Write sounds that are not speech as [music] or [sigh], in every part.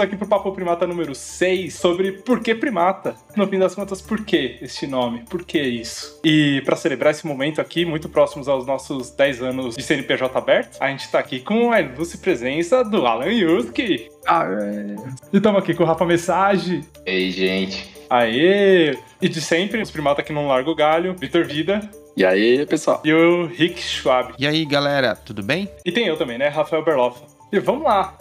Estamos aqui pro Papo Primata número 6 sobre por que primata. No fim das contas, por que este nome? Por que isso? E para celebrar esse momento aqui, muito próximos aos nossos 10 anos de CNPJ aberto, a gente tá aqui com a ilustre presença do Alan Yuski. Ah, é. E estamos aqui com o Rafa Message. Ei, gente. Aê! E de sempre, os primatas que não largam o galho, Vitor Vida. E aí, pessoal? E o Rick Schwab. E aí, galera, tudo bem? E tem eu também, né? Rafael Berloff. E vamos lá.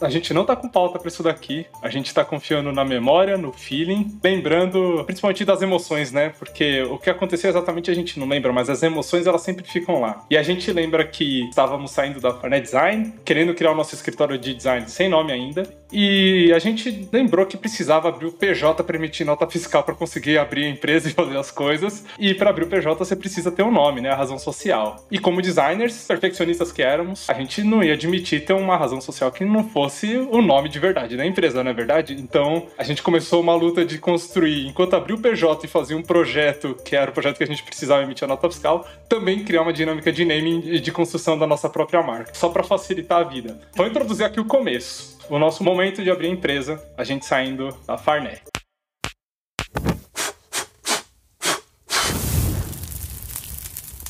A gente não tá com pauta pra isso daqui. A gente tá confiando na memória, no feeling, lembrando principalmente das emoções, né? Porque o que aconteceu exatamente a gente não lembra, mas as emoções elas sempre ficam lá. E a gente lembra que estávamos saindo da Farnet Design, querendo criar o nosso escritório de design sem nome ainda. E a gente lembrou que precisava abrir o PJ para emitir nota fiscal para conseguir abrir a empresa e fazer as coisas. E para abrir o PJ você precisa ter um nome, né? A razão social. E como designers, perfeccionistas que éramos, a gente não ia admitir ter uma razão social que não fosse o nome de verdade da empresa, não é verdade? Então a gente começou uma luta de construir, enquanto abriu o PJ e fazia um projeto, que era o projeto que a gente precisava emitir a nota fiscal, também criar uma dinâmica de naming e de construção da nossa própria marca, só para facilitar a vida. Vou introduzir aqui o começo o nosso momento de abrir a empresa, a gente saindo da Farné.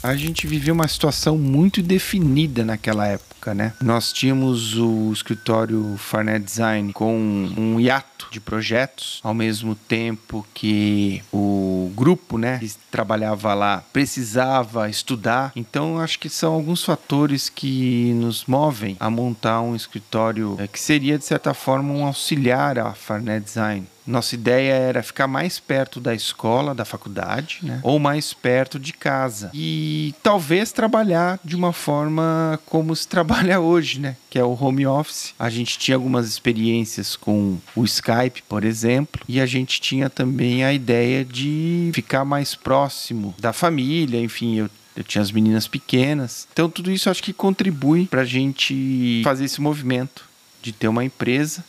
A gente vivia uma situação muito definida naquela época, né? Nós tínhamos o escritório Farnet Design com um hiato de projetos, ao mesmo tempo que o grupo, né, que trabalhava lá precisava estudar. Então, acho que são alguns fatores que nos movem a montar um escritório eh, que seria de certa forma um auxiliar à Farnet Design. Nossa ideia era ficar mais perto da escola, da faculdade, né? Ou mais perto de casa. E talvez trabalhar de uma forma como se [laughs] trabalha hoje, né? Que é o home office. A gente tinha algumas experiências com o Skype, por exemplo, e a gente tinha também a ideia de ficar mais próximo da família, enfim, eu eu tinha as meninas pequenas. Então, tudo isso acho que contribui para a gente fazer esse movimento de ter uma empresa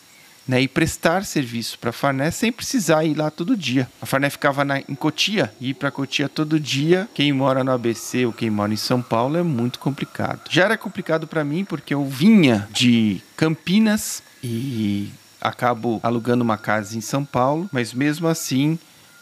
né, e prestar serviço para a Farné sem precisar ir lá todo dia. A Farné ficava na, em Cotia, e ir para Cotia todo dia, quem mora no ABC ou quem mora em São Paulo é muito complicado. Já era complicado para mim porque eu vinha de Campinas e acabo alugando uma casa em São Paulo, mas mesmo assim,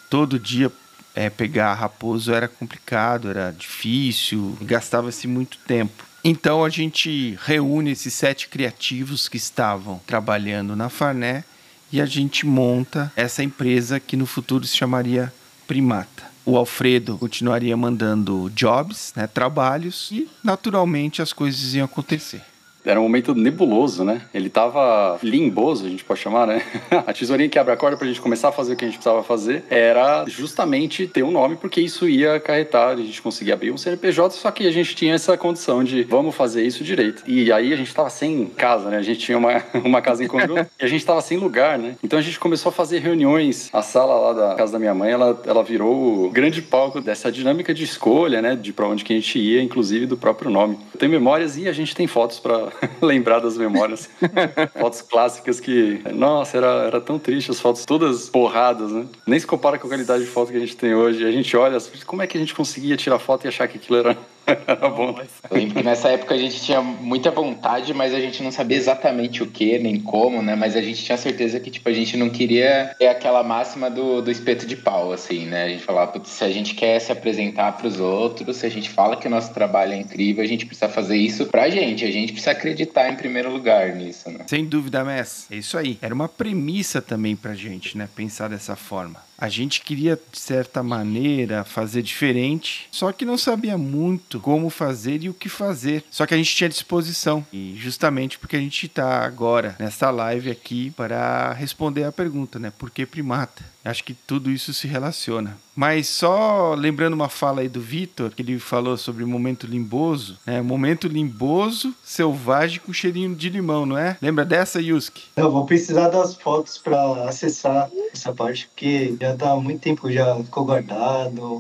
todo dia é, pegar Raposo era complicado, era difícil, gastava-se muito tempo. Então a gente reúne esses sete criativos que estavam trabalhando na Farné e a gente monta essa empresa que no futuro se chamaria Primata. O Alfredo continuaria mandando jobs, né, trabalhos, e naturalmente as coisas iam acontecer era um momento nebuloso, né? Ele tava limboso, a gente pode chamar, né? [laughs] a tesourinha que abre a corda pra gente começar a fazer o que a gente precisava fazer era justamente ter um nome, porque isso ia acarretar a gente conseguir abrir um CNPJ, só que a gente tinha essa condição de vamos fazer isso direito. E aí a gente tava sem casa, né? A gente tinha uma, [laughs] uma casa em conjunto e a gente tava sem lugar, né? Então a gente começou a fazer reuniões. A sala lá da casa da minha mãe, ela, ela virou o grande palco dessa dinâmica de escolha, né? De pra onde que a gente ia, inclusive do próprio nome. Tem memórias e a gente tem fotos para [laughs] lembrar das memórias. [laughs] fotos clássicas que, nossa, era, era tão triste, as fotos todas borradas, né? Nem se compara com a qualidade de foto que a gente tem hoje. A gente olha, como é que a gente conseguia tirar foto e achar que aquilo era [laughs] Era bom. Eu lembro que nessa época a gente tinha muita vontade, mas a gente não sabia exatamente o que, nem como, né? Mas a gente tinha certeza que, tipo, a gente não queria ter aquela máxima do, do espeto de pau, assim, né? A gente falava, se a gente quer se apresentar para os outros, se a gente fala que o nosso trabalho é incrível, a gente precisa fazer isso pra gente. A gente precisa acreditar em primeiro lugar nisso, né? Sem dúvida, Mess. É isso aí. Era uma premissa também pra gente, né? Pensar dessa forma. A gente queria, de certa maneira, fazer diferente, só que não sabia muito como fazer e o que fazer. Só que a gente tinha disposição. E justamente porque a gente está agora nessa live aqui para responder a pergunta, né? Por que primata? Acho que tudo isso se relaciona. Mas só lembrando uma fala aí do Vitor, que ele falou sobre o momento limboso, né? Momento limboso, selvagem com cheirinho de limão, não é? Lembra dessa, Yuski? Eu vou precisar das fotos para acessar essa parte, porque já tá há muito tempo já ficou guardado.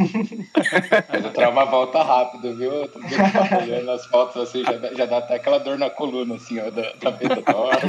Mas o trauma volta rápido, viu? Eu tô olhando as fotos assim, já dá, já dá até aquela dor na coluna, assim, ó, da cabeça da hora.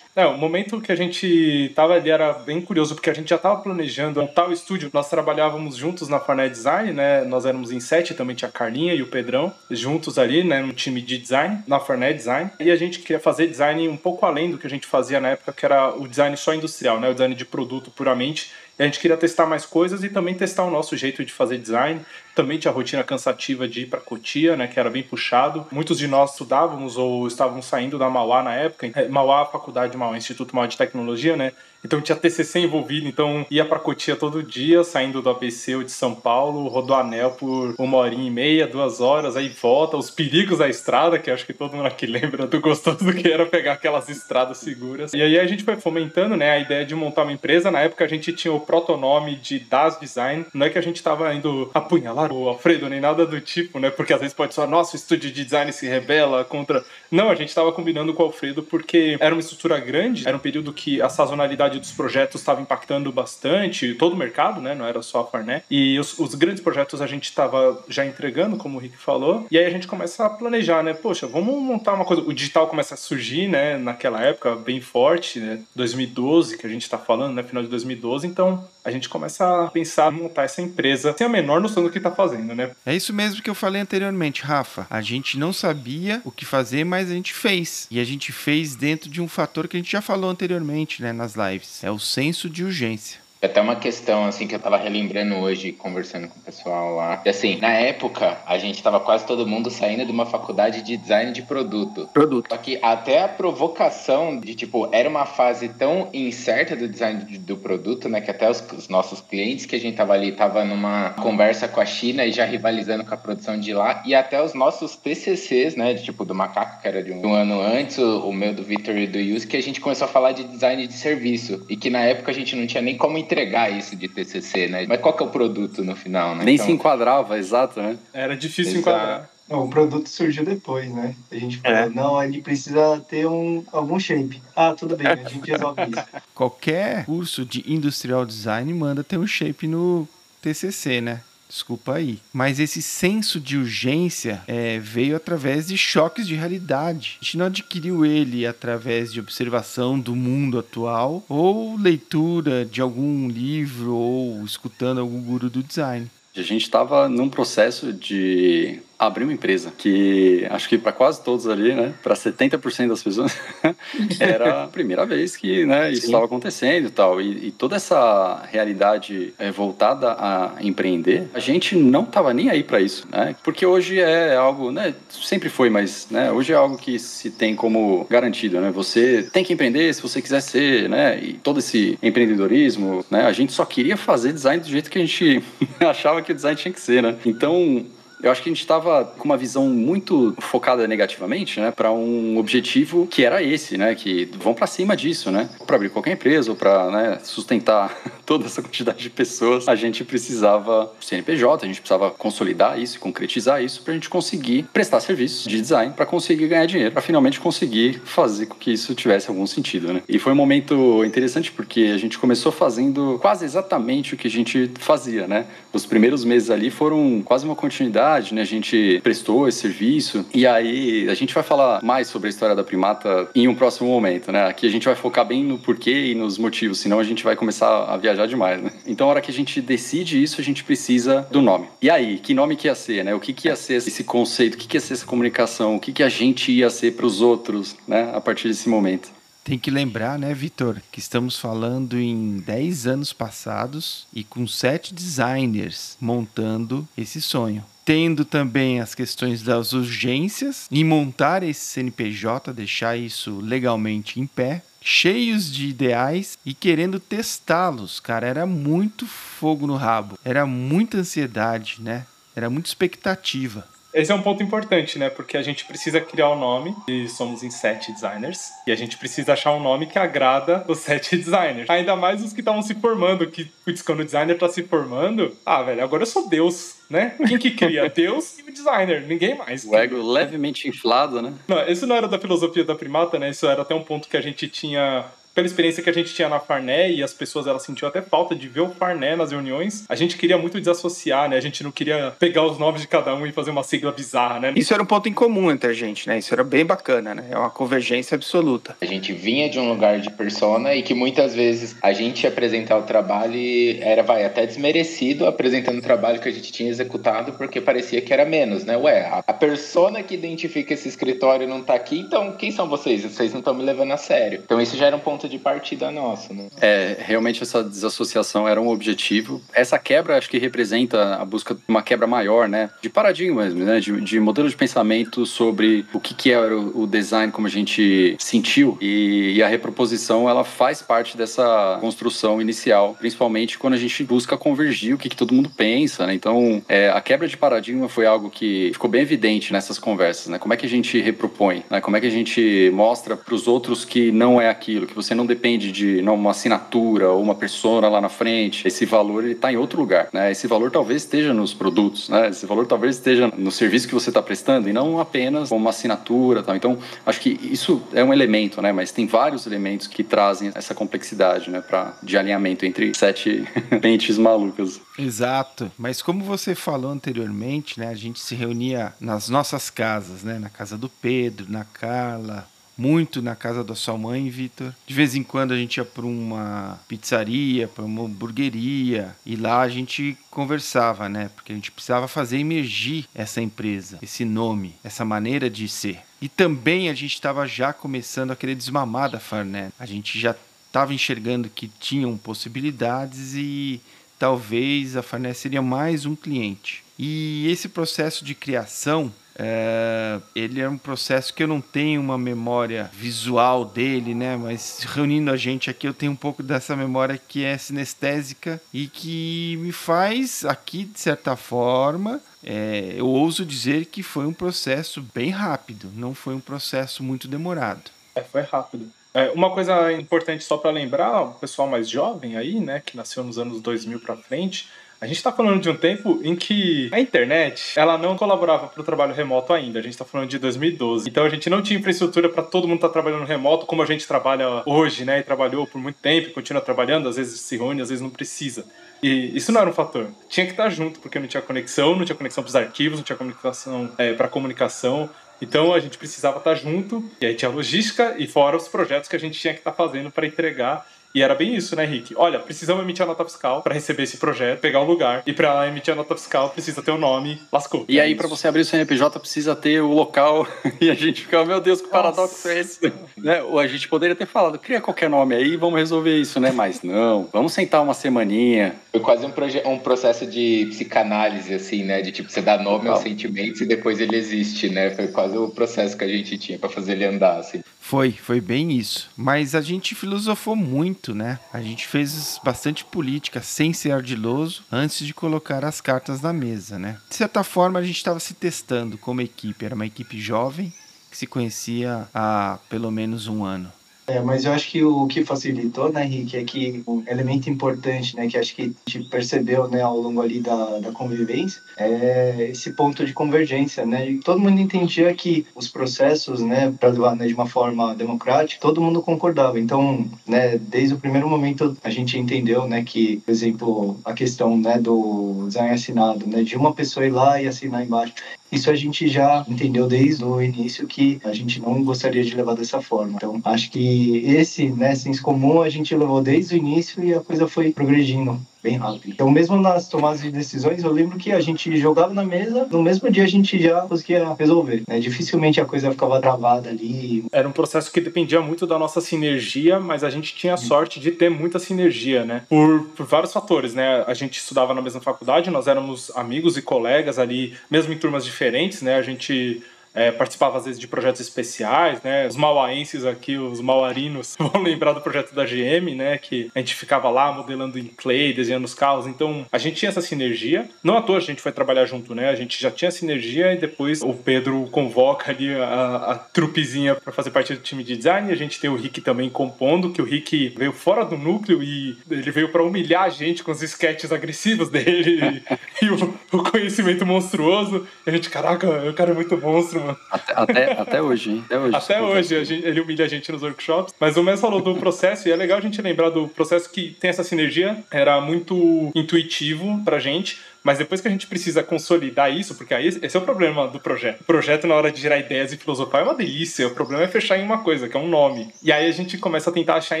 É, o momento que a gente tava ali era bem curioso, porque a gente já tava planejando montar o estúdio. Nós trabalhávamos juntos na Farnet Design, né? Nós éramos em sete, também tinha a Carlinha e o Pedrão, juntos ali, né? No time de design, na Farnet Design. E a gente queria fazer design um pouco além do que a gente fazia na época, que era o design só industrial, né? O design de produto puramente. E a gente queria testar mais coisas e também testar o nosso jeito de fazer design. Também tinha a rotina cansativa de ir para Cotia, né, que era bem puxado. Muitos de nós estudávamos ou estávamos saindo da Mauá na época. É, Mauá, Faculdade Mauá, Instituto Mauá de Tecnologia, né? Então tinha TCC envolvido, então ia para Cotia todo dia, saindo do ABC ou de São Paulo, Rodoanel por uma horinha e meia, duas horas, aí volta, os perigos da estrada, que acho que todo mundo aqui [laughs] lembra do gostoso que era pegar aquelas estradas seguras. E aí a gente foi fomentando, né, a ideia de montar uma empresa. Na época a gente tinha o protonome de Das Design, não é que a gente tava indo apunhalar o Alfredo, nem nada do tipo, né, porque às vezes pode ser, nossa, o estúdio de design se rebela contra... Não, a gente tava combinando com o Alfredo porque era uma estrutura grande, era um período que a sazonalidade dos projetos estava impactando bastante todo o mercado, né? Não era só a Farnet. E os, os grandes projetos a gente estava já entregando, como o Rick falou. E aí a gente começa a planejar, né? Poxa, vamos montar uma coisa. O digital começa a surgir, né? Naquela época, bem forte, né? 2012, que a gente está falando, né? Final de 2012. Então a gente começa a pensar em montar essa empresa sem a menor noção do que está fazendo, né? É isso mesmo que eu falei anteriormente, Rafa. A gente não sabia o que fazer, mas a gente fez. E a gente fez dentro de um fator que a gente já falou anteriormente, né, nas lives é o senso de urgência. É até uma questão, assim, que eu tava relembrando hoje, conversando com o pessoal lá. E, assim, na época, a gente tava quase todo mundo saindo de uma faculdade de design de produto. Produto. Só que até a provocação de, tipo, era uma fase tão incerta do design do produto, né? Que até os, os nossos clientes que a gente tava ali, tava numa conversa com a China e já rivalizando com a produção de lá. E até os nossos TCCs, né? De, tipo, do Macaco, que era de um, um ano antes, o, o, meu do Victor e do Yus, que a gente começou a falar de design de serviço. E que na época a gente não tinha nem como entregar isso de TCC, né? Mas qual que é o produto no final, né? Nem então... se enquadrava, exato, né? Era difícil exato. enquadrar. Não, o produto surgiu depois, né? A gente falou, é. não, ele precisa ter um, algum shape. Ah, tudo bem, a gente resolve isso. Qualquer curso de industrial design manda ter um shape no TCC, né? Desculpa aí. Mas esse senso de urgência é, veio através de choques de realidade. A gente não adquiriu ele através de observação do mundo atual ou leitura de algum livro ou escutando algum guru do design. A gente estava num processo de abrir uma empresa que acho que para quase todos ali, né, para 70% das pessoas, [laughs] era a primeira vez que né, isso estava acontecendo e tal. E, e, toda essa realidade é, voltada a empreender, a gente não estava nem aí para isso, né? Porque hoje é algo, né, sempre foi, mas né, hoje é algo que se tem como garantido, né? Você tem que empreender se você quiser ser, né? E todo esse empreendedorismo, né? A gente só queria fazer design do jeito que a gente [laughs] achava que o design tinha que ser, né? Então, eu acho que a gente estava com uma visão muito focada negativamente, né, para um objetivo que era esse, né, que vão para cima disso, né, para abrir qualquer empresa ou para né, sustentar [laughs] toda essa quantidade de pessoas, a gente precisava CNPJ, a gente precisava consolidar isso, concretizar isso para a gente conseguir prestar serviços de design, para conseguir ganhar dinheiro, para finalmente conseguir fazer com que isso tivesse algum sentido, né. E foi um momento interessante porque a gente começou fazendo quase exatamente o que a gente fazia, né. Os primeiros meses ali foram quase uma continuidade né? A gente prestou esse serviço e aí a gente vai falar mais sobre a história da primata em um próximo momento, né? Aqui a gente vai focar bem no porquê e nos motivos, senão a gente vai começar a viajar demais, né? Então, a hora que a gente decide isso, a gente precisa do nome. E aí, que nome que ia ser, né? O que, que ia ser esse conceito? O que, que ia ser essa comunicação? O que, que a gente ia ser para os outros, né? A partir desse momento. Tem que lembrar, né, Vitor, que estamos falando em 10 anos passados e com sete designers montando esse sonho tendo também as questões das urgências e montar esse CNPJ, deixar isso legalmente em pé, cheios de ideais e querendo testá-los, cara, era muito fogo no rabo, era muita ansiedade, né? Era muita expectativa. Esse é um ponto importante, né? Porque a gente precisa criar um nome, e somos em sete designers, e a gente precisa achar um nome que agrada os [laughs] sete designers. Ainda mais os que estavam se formando, que putz, quando o designer tá se formando, ah, velho, agora eu sou Deus, né? Quem que cria? [laughs] Deus e o designer, ninguém mais. O ego levemente inflado, né? Não, isso não era da filosofia da primata, né? Isso era até um ponto que a gente tinha pela experiência que a gente tinha na Farné e as pessoas elas sentiam até falta de ver o Farné nas reuniões, a gente queria muito desassociar, né? A gente não queria pegar os nomes de cada um e fazer uma sigla bizarra, né? Isso era um ponto em comum entre a gente, né? Isso era bem bacana, né? É uma convergência absoluta. A gente vinha de um lugar de persona e que muitas vezes a gente apresentar o trabalho era, vai, até desmerecido apresentando o trabalho que a gente tinha executado porque parecia que era menos, né? Ué, a persona que identifica esse escritório não tá aqui, então quem são vocês? Vocês não estão me levando a sério. Então isso já era um ponto de partida nosso, né? É, realmente essa desassociação era um objetivo. Essa quebra acho que representa a busca de uma quebra maior, né? De paradigma mesmo, né? De, de modelo de pensamento sobre o que, que era o design como a gente sentiu e, e a reproposição ela faz parte dessa construção inicial, principalmente quando a gente busca convergir o que, que todo mundo pensa, né? Então, é, a quebra de paradigma foi algo que ficou bem evidente nessas conversas, né? Como é que a gente repropõe, né? Como é que a gente mostra para os outros que não é aquilo, que você não depende de não, uma assinatura ou uma persona lá na frente. Esse valor ele está em outro lugar, né? Esse valor talvez esteja nos produtos, né? Esse valor talvez esteja no serviço que você está prestando e não apenas uma assinatura, tal. Então, acho que isso é um elemento, né? Mas tem vários elementos que trazem essa complexidade, né? Para de alinhamento entre sete [laughs] mentes malucas. Exato. Mas como você falou anteriormente, né? A gente se reunia nas nossas casas, né? Na casa do Pedro, na Carla, muito na casa da sua mãe, Vitor. De vez em quando a gente ia para uma pizzaria, para uma hamburgueria e lá a gente conversava, né? Porque a gente precisava fazer emergir essa empresa, esse nome, essa maneira de ser. E também a gente estava já começando a querer desmamar da Farnet. A gente já estava enxergando que tinham possibilidades e talvez a Farnet seria mais um cliente. E esse processo de criação é, ele é um processo que eu não tenho uma memória visual dele, né? Mas reunindo a gente aqui, eu tenho um pouco dessa memória que é sinestésica e que me faz, aqui de certa forma, é, eu ouso dizer que foi um processo bem rápido, não foi um processo muito demorado. É, foi rápido. É, uma coisa importante só para lembrar, o pessoal mais jovem aí, né, que nasceu nos anos 2000 para frente, a gente está falando de um tempo em que a internet ela não colaborava para o trabalho remoto ainda. A gente está falando de 2012. Então a gente não tinha infraestrutura para todo mundo estar tá trabalhando remoto como a gente trabalha hoje, né? E trabalhou por muito tempo, continua trabalhando. Às vezes se reúne, às vezes não precisa. E isso não era um fator. Tinha que estar tá junto, porque não tinha conexão, não tinha conexão para os arquivos, não tinha conexão é, para comunicação. Então a gente precisava estar tá junto, e aí tinha logística e fora os projetos que a gente tinha que estar fazendo para entregar e era bem isso, né, Rick? Olha, precisamos emitir a nota fiscal para receber esse projeto, pegar o lugar. E para emitir a nota fiscal precisa ter o nome, lascou. E é aí, para você abrir o CNPJ, precisa ter o local. [laughs] e a gente fica, meu Deus, que paradoxo Nossa. é esse? né? Ou a gente poderia ter falado, cria qualquer nome aí e vamos resolver isso, né? Mas não, vamos sentar uma semaninha. Foi quase um, um processo de psicanálise, assim, né? De tipo, você dá nome aos sentimentos e depois ele existe, né? Foi quase o processo que a gente tinha para fazer ele andar, assim. Foi, foi bem isso. Mas a gente filosofou muito, né? A gente fez bastante política sem ser ardiloso antes de colocar as cartas na mesa, né? De certa forma, a gente estava se testando como equipe. Era uma equipe jovem que se conhecia há pelo menos um ano. É, mas eu acho que o que facilitou, né, Henrique, é que um elemento importante, né, que acho que a gente percebeu, né, ao longo ali da, da convivência, é esse ponto de convergência, né, todo mundo entendia que os processos, né, para levar né, de uma forma democrática, todo mundo concordava. Então, né, desde o primeiro momento a gente entendeu, né, que, por exemplo, a questão, né, do design assinado, né, de uma pessoa ir lá e assinar embaixo, isso a gente já entendeu desde o início que a gente não gostaria de levar dessa forma. Então, acho que esse, né, senso comum a gente levou desde o início e a coisa foi progredindo bem rápido. Então, mesmo nas tomadas de decisões, eu lembro que a gente jogava na mesa, no mesmo dia a gente já conseguia resolver. Né? Dificilmente a coisa ficava travada ali. Era um processo que dependia muito da nossa sinergia, mas a gente tinha a sorte de ter muita sinergia, né? Por, por vários fatores, né? A gente estudava na mesma faculdade, nós éramos amigos e colegas ali, mesmo em turmas diferentes, né? A gente é, participava às vezes de projetos especiais, né? Os mauaenses aqui, os mauarinos, [laughs] vão lembrar do projeto da GM, né? Que a gente ficava lá modelando em clay, desenhando os carros. Então a gente tinha essa sinergia. Não à toa a gente foi trabalhar junto, né? A gente já tinha sinergia e depois o Pedro convoca ali a, a trupezinha para fazer parte do time de design. A gente tem o Rick também compondo, que o Rick veio fora do núcleo e ele veio para humilhar a gente com os sketches agressivos dele e, [laughs] e o, o, conhecimento monstruoso. E a gente, caraca, o cara é muito monstro, Até, até, até hoje, hein? Até hoje. Até hoje gente, ele humilha a gente nos workshops. Mas o Messi falou do processo, e é legal a gente lembrar do processo que tem essa sinergia. Era muito intuitivo pra gente mas depois que a gente precisa consolidar isso, porque aí esse é o problema do projeto. O projeto, na hora de gerar ideias e filosofar, é uma delícia. O problema é fechar em uma coisa, que é um nome. E aí a gente começa a tentar achar a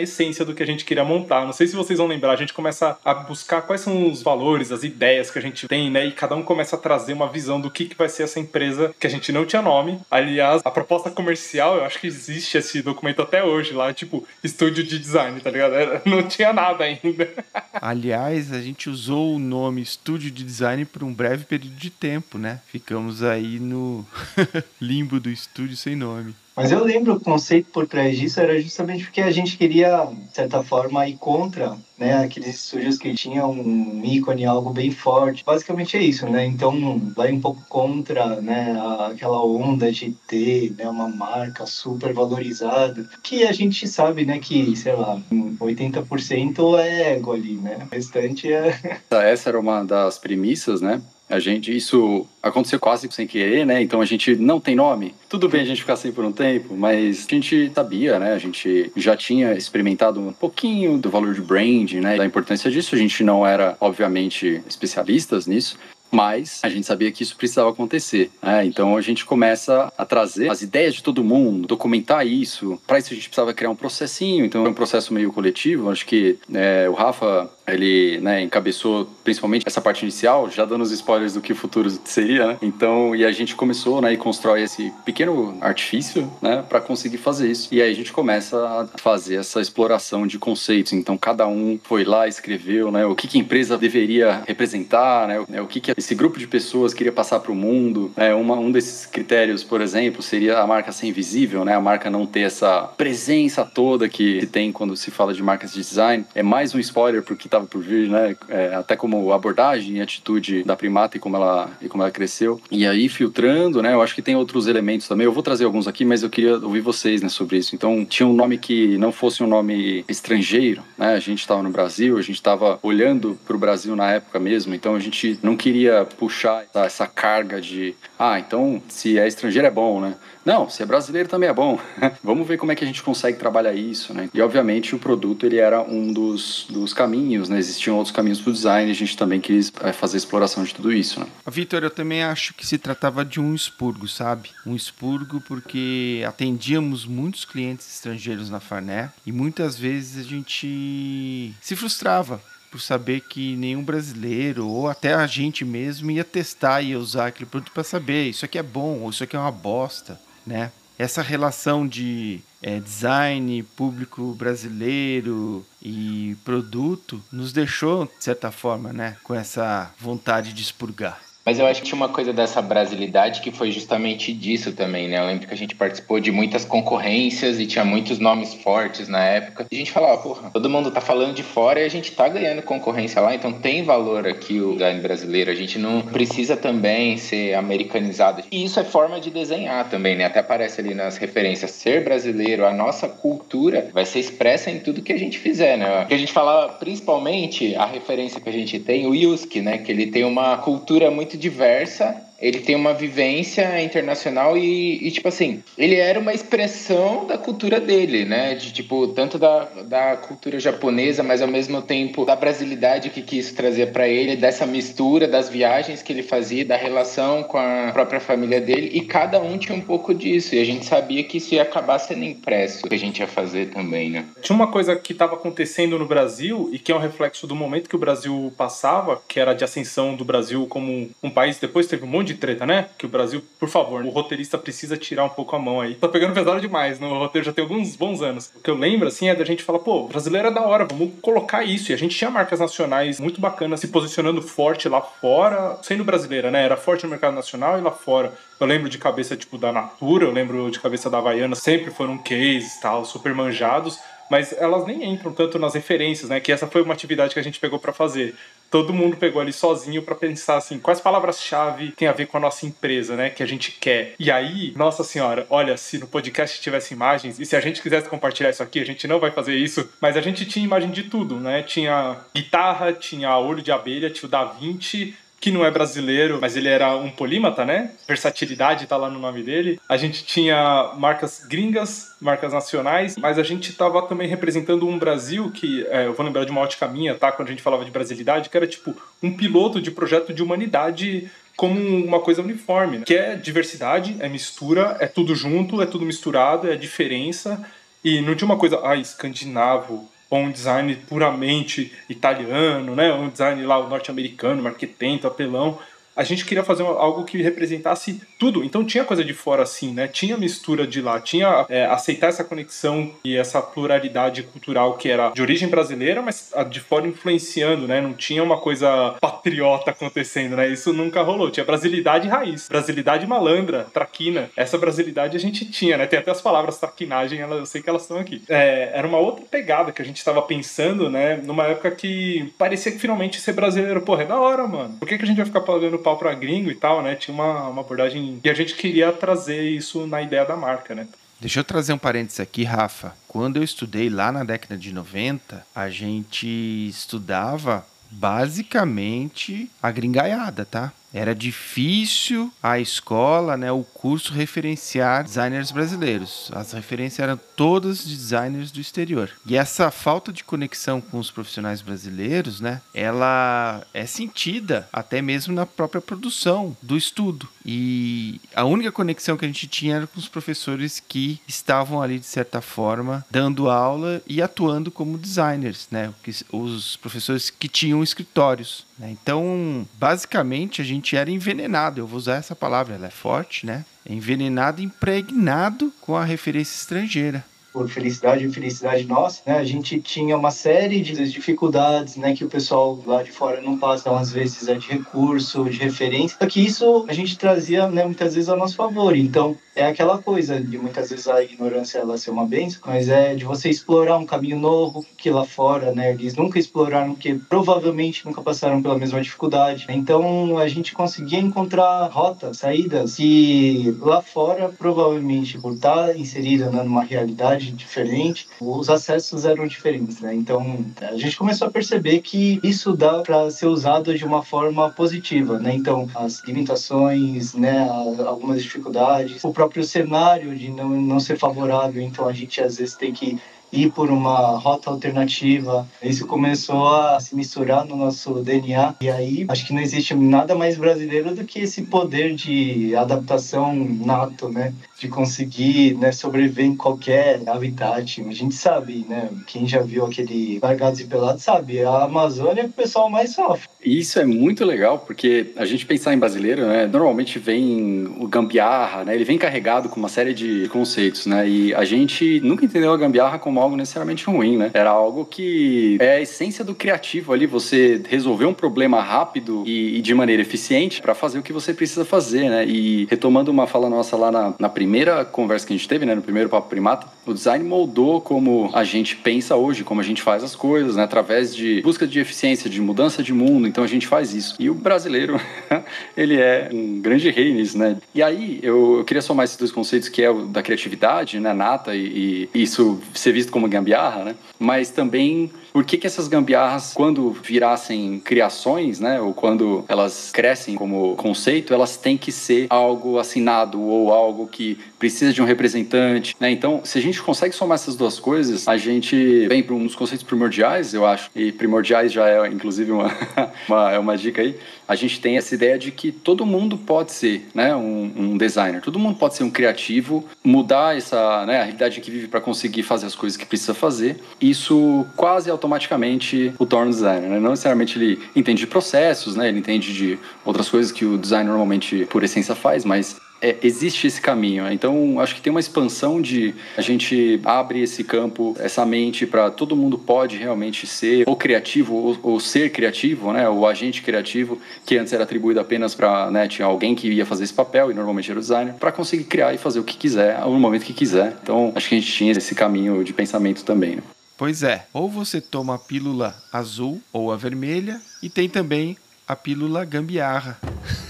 essência do que a gente queria montar. Não sei se vocês vão lembrar, a gente começa a buscar quais são os valores, as ideias que a gente tem, né? E cada um começa a trazer uma visão do que, que vai ser essa empresa que a gente não tinha nome. Aliás, a proposta comercial, eu acho que existe esse documento até hoje lá, tipo, estúdio de design, tá ligado? [laughs] Não tinha nada ainda. Aliás, a gente usou o nome estúdio de design por um breve período de tempo, né? Ficamos aí no [laughs] limbo do estúdio sem nome. Mas eu lembro o conceito por trás disso era justamente porque a gente queria, de certa forma, ir contra né, aqueles estúdios que tinham um ícone, algo bem forte. Basicamente é isso, né? Então vai um pouco contra né, aquela onda de ter né, uma marca super valorizada, que a gente sabe né, que, sei lá, 80% é ego ali, né? O restante é. Essa era uma das premissas, né? A gente, isso aconteceu quase sem querer, né? Então a gente não tem nome. Tudo bem a gente ficar sem por um tempo, mas a gente sabia, né? A gente já tinha experimentado um pouquinho do valor de brand, né? Da importância disso. A gente não era, obviamente, especialistas nisso, mas a gente sabia que isso precisava acontecer. Né? Então a gente começa a trazer as ideias de todo mundo, documentar isso. Para isso a gente precisava criar um processinho, então é um processo meio coletivo. Acho que é, o Rafa ele né, encabeçou principalmente essa parte inicial, já dando os spoilers do que o futuro seria, né? Então, e a gente começou, né, e constrói esse pequeno artifício, né, para conseguir fazer isso. E aí a gente começa a fazer essa exploração de conceitos. Então, cada um foi lá, escreveu, né, o que, que a empresa deveria representar, né, o que, que esse grupo de pessoas queria passar para o mundo. É, uma, um desses critérios, por exemplo, seria a marca ser invisível, né, a marca não ter essa presença toda que se tem quando se fala de marcas de design. É mais um spoiler porque estava por vir, né? É, até como abordagem e atitude da primata e como ela e como ela cresceu. E aí filtrando, né? Eu acho que tem outros elementos também. Eu vou trazer alguns aqui, mas eu queria ouvir vocês, né, sobre isso. Então tinha um nome que não fosse um nome estrangeiro, né? A gente estava no Brasil, a gente estava olhando para o Brasil na época mesmo. Então a gente não queria puxar essa, essa carga de, ah, então se é estrangeiro é bom, né? Não, ser brasileiro também é bom. [laughs] Vamos ver como é que a gente consegue trabalhar isso, né? E obviamente o produto ele era um dos, dos caminhos, né? Existiam outros caminhos para o design, a gente também quis é, fazer exploração de tudo isso, né? Vitor, eu também acho que se tratava de um expurgo, sabe? Um expurgo porque atendíamos muitos clientes estrangeiros na Farné e muitas vezes a gente se frustrava por saber que nenhum brasileiro ou até a gente mesmo ia testar e usar aquele produto para saber isso aqui é bom ou isso aqui é uma bosta né? Essa relação de é, design, público brasileiro e produto nos deixou, de certa forma, né, com essa vontade de expurgar. Mas eu acho que tinha uma coisa dessa brasilidade que foi justamente disso também, né? Eu lembro que a gente participou de muitas concorrências e tinha muitos nomes fortes na época. E a gente falava, porra, todo mundo tá falando de fora e a gente tá ganhando concorrência lá, então tem valor aqui o design brasileiro. A gente não precisa também ser americanizado. E isso é forma de desenhar também, né? Até aparece ali nas referências. Ser brasileiro, a nossa cultura vai ser expressa em tudo que a gente fizer, né? Porque a gente fala principalmente a referência que a gente tem, o Yuski, né? Que ele tem uma cultura muito diversa ele tem uma vivência internacional e, e, tipo assim, ele era uma expressão da cultura dele, né? De, tipo, tanto da, da cultura japonesa, mas ao mesmo tempo da brasilidade que quis trazer para ele, dessa mistura das viagens que ele fazia, da relação com a própria família dele, e cada um tinha um pouco disso, e a gente sabia que isso ia acabar sendo impresso, que a gente ia fazer também, né? Tinha uma coisa que estava acontecendo no Brasil e que é um reflexo do momento que o Brasil passava, que era de ascensão do Brasil como um país, depois teve um monte de de treta, né? Que o Brasil, por favor, o roteirista precisa tirar um pouco a mão aí. Tá pegando pesado demais no roteiro, já tem alguns bons anos. O que eu lembro, assim, é da gente falar, pô, brasileiro é da hora, vamos colocar isso. E a gente tinha marcas nacionais muito bacanas se posicionando forte lá fora, sendo brasileira, né? Era forte no mercado nacional e lá fora. Eu lembro de cabeça, tipo, da Natura, eu lembro de cabeça da Havaiana, sempre foram cases tal, super manjados mas elas nem entram tanto nas referências, né? Que essa foi uma atividade que a gente pegou para fazer. Todo mundo pegou ali sozinho para pensar assim, quais palavras-chave tem a ver com a nossa empresa, né? Que a gente quer. E aí, nossa senhora, olha, se no podcast tivesse imagens e se a gente quisesse compartilhar isso aqui, a gente não vai fazer isso, mas a gente tinha imagem de tudo, né? Tinha guitarra, tinha olho de abelha, tinha o Da Vinci, que não é brasileiro, mas ele era um polímata, né? Versatilidade tá lá no nome dele. A gente tinha marcas gringas, marcas nacionais, mas a gente tava também representando um Brasil que, é, eu vou lembrar de uma ótica minha, tá? Quando a gente falava de brasilidade, que era tipo um piloto de projeto de humanidade como uma coisa uniforme, né? que é diversidade, é mistura, é tudo junto, é tudo misturado, é diferença, e não tinha uma coisa, ah, escandinavo, ou um design puramente italiano, né? Um design lá norte-americano, marquetento, apelão a gente queria fazer algo que representasse tudo. Então tinha coisa de fora assim, né? Tinha mistura de lá, tinha é, aceitar essa conexão e essa pluralidade cultural que era de origem brasileira, mas de fora influenciando, né? Não tinha uma coisa patriota acontecendo, né? Isso nunca rolou. Tinha brasilidade raiz, brasilidade malandra, traquina. Essa brasilidade a gente tinha, né? Tem até as palavras traquinagem, eu sei que elas estão aqui. É, era uma outra pegada que a gente estava pensando, né? Numa época que parecia que finalmente ser brasileiro, porra, é da hora, mano. Por que, que a gente vai ficar pagando pau pra gringo e tal, né? Tinha uma, uma abordagem. E a gente queria trazer isso na ideia da marca, né? Deixa eu trazer um parênteses aqui, Rafa. Quando eu estudei lá na década de 90, a gente estudava basicamente a gringaiada, tá? Era difícil a escola, né, o curso referenciar designers brasileiros. As referências eram todas de designers do exterior. E essa falta de conexão com os profissionais brasileiros, né, ela é sentida até mesmo na própria produção do estudo. E a única conexão que a gente tinha era com os professores que estavam ali de certa forma dando aula e atuando como designers, né, os professores que tinham escritórios. Né? Então, basicamente, a gente era envenenado. Eu vou usar essa palavra, ela é forte, né? Envenenado, impregnado com a referência estrangeira por felicidade e felicidade nossa, né, a gente tinha uma série de dificuldades, né, que o pessoal lá de fora não passa, às vezes é de recurso, de referência, só que isso a gente trazia, né, muitas vezes a nosso favor. Então, é aquela coisa de muitas vezes a ignorância ela ser uma benção, mas é de você explorar um caminho novo que lá fora, né, eles nunca exploraram, porque provavelmente nunca passaram pela mesma dificuldade. Então, a gente conseguia encontrar rotas, saídas que lá fora, provavelmente por estar inserida né, numa realidade diferente, os acessos eram diferentes, né? Então a gente começou a perceber que isso dá para ser usado de uma forma positiva, né? Então as limitações, né, algumas dificuldades, o próprio cenário de não, não ser favorável, então a gente às vezes tem que ir por uma rota alternativa. Isso começou a se misturar no nosso DNA e aí acho que não existe nada mais brasileiro do que esse poder de adaptação nato, né? De conseguir né, sobreviver em qualquer habitat. A gente sabe, né? Quem já viu aquele Largados e Pelados sabe, a Amazônia é o pessoal mais sofre. Isso é muito legal, porque a gente pensar em brasileiro, né? Normalmente vem o gambiarra, né? Ele vem carregado com uma série de conceitos, né? E a gente nunca entendeu a gambiarra como algo necessariamente ruim, né? Era algo que é a essência do criativo ali, você resolver um problema rápido e, e de maneira eficiente para fazer o que você precisa fazer, né? E retomando uma fala nossa lá na, na primeira conversa que a gente teve, né? No primeiro Papo Primata, o design moldou como a gente pensa hoje, como a gente faz as coisas, né? Através de busca de eficiência, de mudança de mundo, então a gente faz isso. E o brasileiro, [laughs] ele é um grande rei nisso, né? E aí, eu, eu queria somar esses dois conceitos, que é o da criatividade, né? Nata, e, e isso ser visto como gambiarra, né? Mas também por que, que essas gambiarras, quando virassem criações, né, ou quando elas crescem como conceito, elas têm que ser algo assinado ou algo que precisa de um representante, né? Então, se a gente consegue somar essas duas coisas, a gente vem para um dos conceitos primordiais, eu acho, e primordiais já é inclusive uma, [laughs] uma, é uma dica aí. A gente tem essa ideia de que todo mundo pode ser, né, um, um designer, todo mundo pode ser um criativo, mudar essa, né, a realidade que vive para conseguir fazer as coisas que precisa fazer. Isso quase automaticamente o torna designer, né? Não necessariamente ele entende de processos, né? Ele entende de outras coisas que o designer normalmente por essência faz, mas é, existe esse caminho. Né? Então, acho que tem uma expansão de a gente abre esse campo, essa mente para todo mundo pode realmente ser ou criativo ou, ou, ser criativo, né? O agente criativo que antes era atribuído apenas para, né? Tinha alguém que ia fazer esse papel e normalmente era o designer para conseguir criar e fazer o que quiser no momento que quiser. Então, acho que a gente tinha esse caminho de pensamento também. Né? Pois é, ou você toma a pílula azul ou a vermelha e tem também a pílula gambiarra.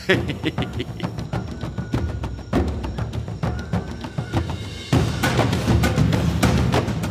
[laughs]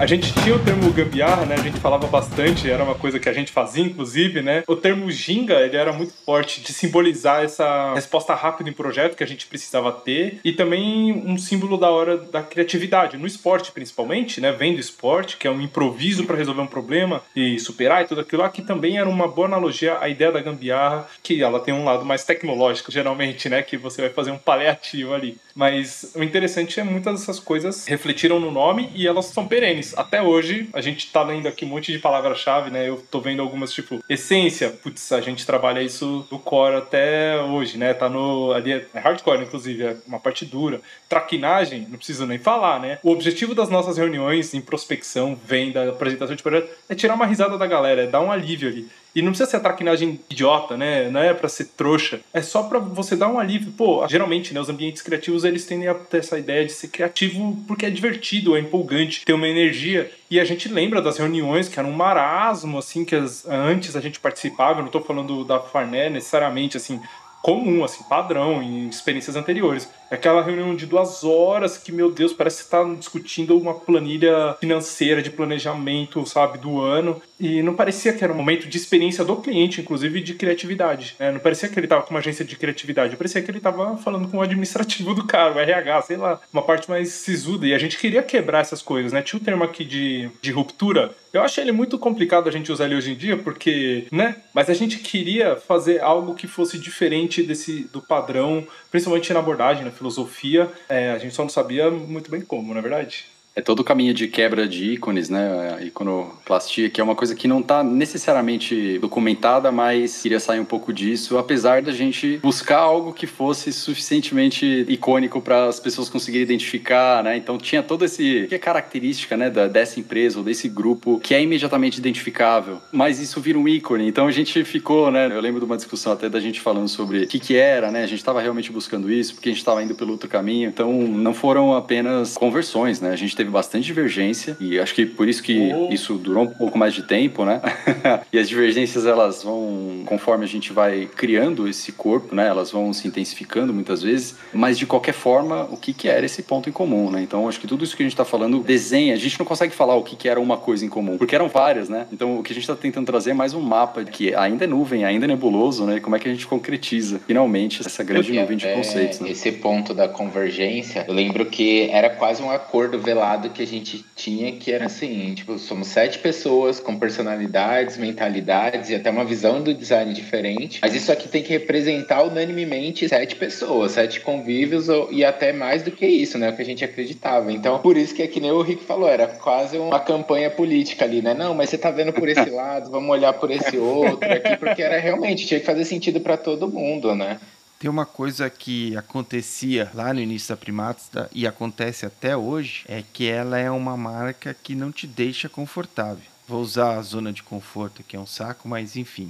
a gente tinha o termo gambiarra, né? A gente falava bastante, era uma coisa que a gente fazia, inclusive, né? O termo ginga, ele era muito forte de simbolizar essa resposta rápida em projeto que a gente precisava ter e também um símbolo da hora da criatividade, no esporte principalmente, né? Vem do esporte, que é um improviso para resolver um problema e superar e tudo aquilo lá, que também era uma boa analogia à ideia da gambiarra, que ela tem um lado mais tecnológico, geralmente, né? Que você vai fazer um paliativo ali. Mas o interessante é muitas dessas coisas refletiram no nome e elas são perenes. Até hoje, a gente tá lendo aqui um monte de palavra-chave, né? Eu tô vendo algumas, tipo, essência. Putz, a gente trabalha isso do core até hoje, né? Tá no. Ali é hardcore, inclusive, é uma parte dura. Traquinagem, não preciso nem falar, né? O objetivo das nossas reuniões em prospecção, venda, apresentação de projeto, é tirar uma risada da galera, é dar um alívio ali. E não precisa ser a traquinagem idiota, né? Não é para ser trouxa. É só para você dar um alívio. Pô, geralmente, né, os ambientes criativos, eles tendem a ter essa ideia de ser criativo porque é divertido, é empolgante, tem uma energia. E a gente lembra das reuniões que era um marasmo, assim, que as, antes a gente participava. Eu não tô falando da Farné necessariamente, assim, comum, assim, padrão, em experiências anteriores. É aquela reunião de duas horas que, meu Deus, parece que está discutindo uma planilha financeira de planejamento, sabe, do ano. E não parecia que era um momento de experiência do cliente, inclusive de criatividade. Né? Não parecia que ele estava com uma agência de criatividade, parecia que ele estava falando com o administrativo do cara, o RH, sei lá, uma parte mais sisuda. E a gente queria quebrar essas coisas, né? Tinha o termo aqui de, de ruptura. Eu acho ele muito complicado a gente usar ele hoje em dia, porque, né? Mas a gente queria fazer algo que fosse diferente desse do padrão, principalmente na abordagem, na filosofia. É, a gente só não sabia muito bem como, não é verdade? É todo o caminho de quebra de ícones, né? A iconoplastia, que é uma coisa que não está necessariamente documentada, mas queria sair um pouco disso, apesar da gente buscar algo que fosse suficientemente icônico para as pessoas conseguirem identificar, né? Então tinha toda esse que é característica, né, da, dessa empresa ou desse grupo que é imediatamente identificável, mas isso vira um ícone. Então a gente ficou, né? Eu lembro de uma discussão até da gente falando sobre o que que era, né? A gente estava realmente buscando isso porque a gente estava indo pelo outro caminho. Então não foram apenas conversões, né? A gente bastante divergência e acho que por isso que oh. isso durou um pouco mais de tempo, né? [laughs] e as divergências elas vão conforme a gente vai criando esse corpo, né? Elas vão se intensificando muitas vezes, mas de qualquer forma, o que que era esse ponto em comum, né? Então acho que tudo isso que a gente está falando desenha, a gente não consegue falar o que que era uma coisa em comum, porque eram várias, né? Então o que a gente está tentando trazer é mais um mapa que ainda é nuvem, ainda é nebuloso, né? Como é que a gente concretiza finalmente essa grande porque, nuvem de é, conceitos? Né? Esse ponto da convergência, eu lembro que era quase um acordo velado que a gente tinha que era assim, tipo, somos sete pessoas com personalidades, mentalidades e até uma visão do design diferente, mas isso aqui tem que representar unanimemente sete pessoas, sete convívios e até mais do que isso, né, o que a gente acreditava. Então, por isso que é que nem o Rick falou, era quase uma campanha política ali, né? Não, mas você tá vendo por esse [laughs] lado, vamos olhar por esse outro aqui, porque era realmente, tinha que fazer sentido para todo mundo, né? Tem uma coisa que acontecia lá no início da Primatas e acontece até hoje, é que ela é uma marca que não te deixa confortável. Vou usar a zona de conforto, que é um saco, mas enfim,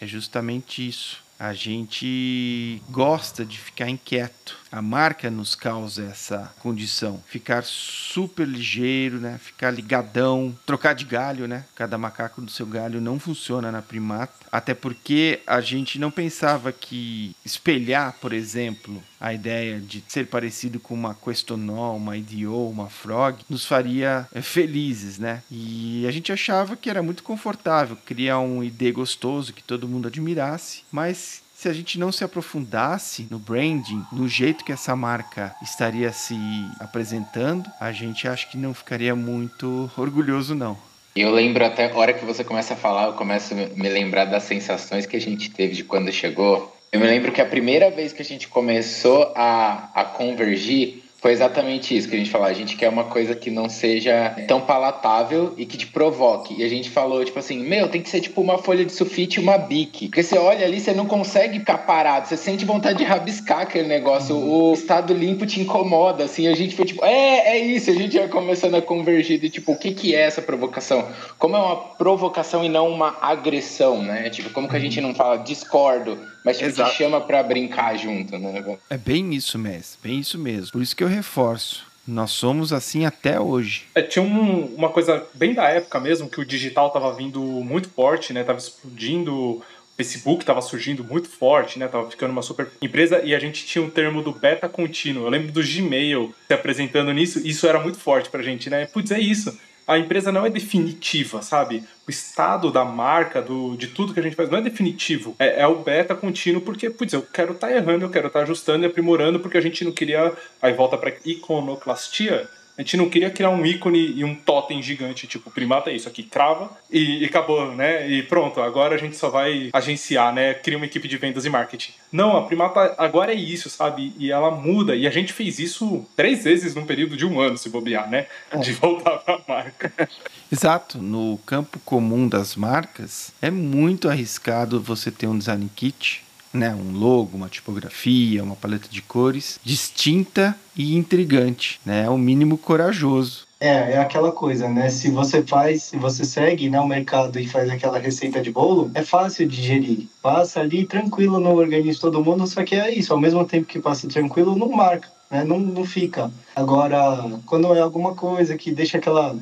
é justamente isso. A gente gosta de ficar inquieto. A marca nos causa essa condição. Ficar super ligeiro, né? Ficar ligadão, trocar de galho, né? Cada macaco do seu galho não funciona na primata. Até porque a gente não pensava que espelhar, por exemplo, a ideia de ser parecido com uma Questonol, uma IDO, uma Frog, nos faria eh, felizes, né? E a gente achava que era muito confortável criar um ID gostoso que todo mundo admirasse, mas se a gente não se aprofundasse no branding, no jeito que essa marca estaria se apresentando, a gente acho que não ficaria muito orgulhoso não. Eu lembro até a hora que você começa a falar, eu começo a me lembrar das sensações que a gente teve de quando chegou eu me lembro que a primeira vez que a gente começou a, a convergir foi exatamente isso que a gente falou. A gente quer uma coisa que não seja tão palatável e que te provoque. E a gente falou, tipo assim, meu, tem que ser tipo uma folha de sulfite e uma bique. Porque você olha ali, você não consegue ficar parado. Você sente vontade de rabiscar aquele negócio. O estado limpo te incomoda, assim. A gente foi tipo, é, é isso. A gente ia começando a convergir de tipo, o que que é essa provocação? Como é uma provocação e não uma agressão, né? Tipo, como que a gente não fala discordo, mas tipo, te chama pra brincar junto, né? É bem isso, mesmo. Bem isso mesmo. Por isso que eu reforço. Nós somos assim até hoje. É, tinha um, uma coisa bem da época mesmo, que o digital estava vindo muito forte, né? Tava explodindo, o Facebook estava surgindo muito forte, né? Tava ficando uma super empresa e a gente tinha um termo do beta contínuo. Eu lembro do Gmail se apresentando nisso, isso era muito forte pra gente, né? Putz, é isso a empresa não é definitiva, sabe? O estado da marca, do, de tudo que a gente faz, não é definitivo. É, é o beta contínuo, porque, putz, eu quero estar tá errando, eu quero estar tá ajustando e aprimorando, porque a gente não queria. Aí volta para iconoclastia a gente não queria criar um ícone e um totem gigante, tipo, primata é isso aqui, crava e, e, acabou, né? E pronto, agora a gente só vai agenciar, né? Cria uma equipe de vendas e marketing. Não, a primata agora é isso, sabe? E ela muda. E a gente fez isso três vezes num período de um ano, se bobear, né? É. De voltar pra marca. [laughs] Exato. No campo comum das marcas, é muito arriscado você ter um design kit né, um logo, uma tipografia, uma paleta de cores distinta e intrigante, né? É o mínimo corajoso. É, é aquela coisa, né? Se você faz, se você segue né, o mercado e faz aquela receita de bolo, é fácil de digerir. Passa ali tranquilo no organismo todo mundo, só que é isso, ao mesmo tempo que passa tranquilo, não marca, né? Não, não fica. Agora, quando é alguma coisa que deixa aquela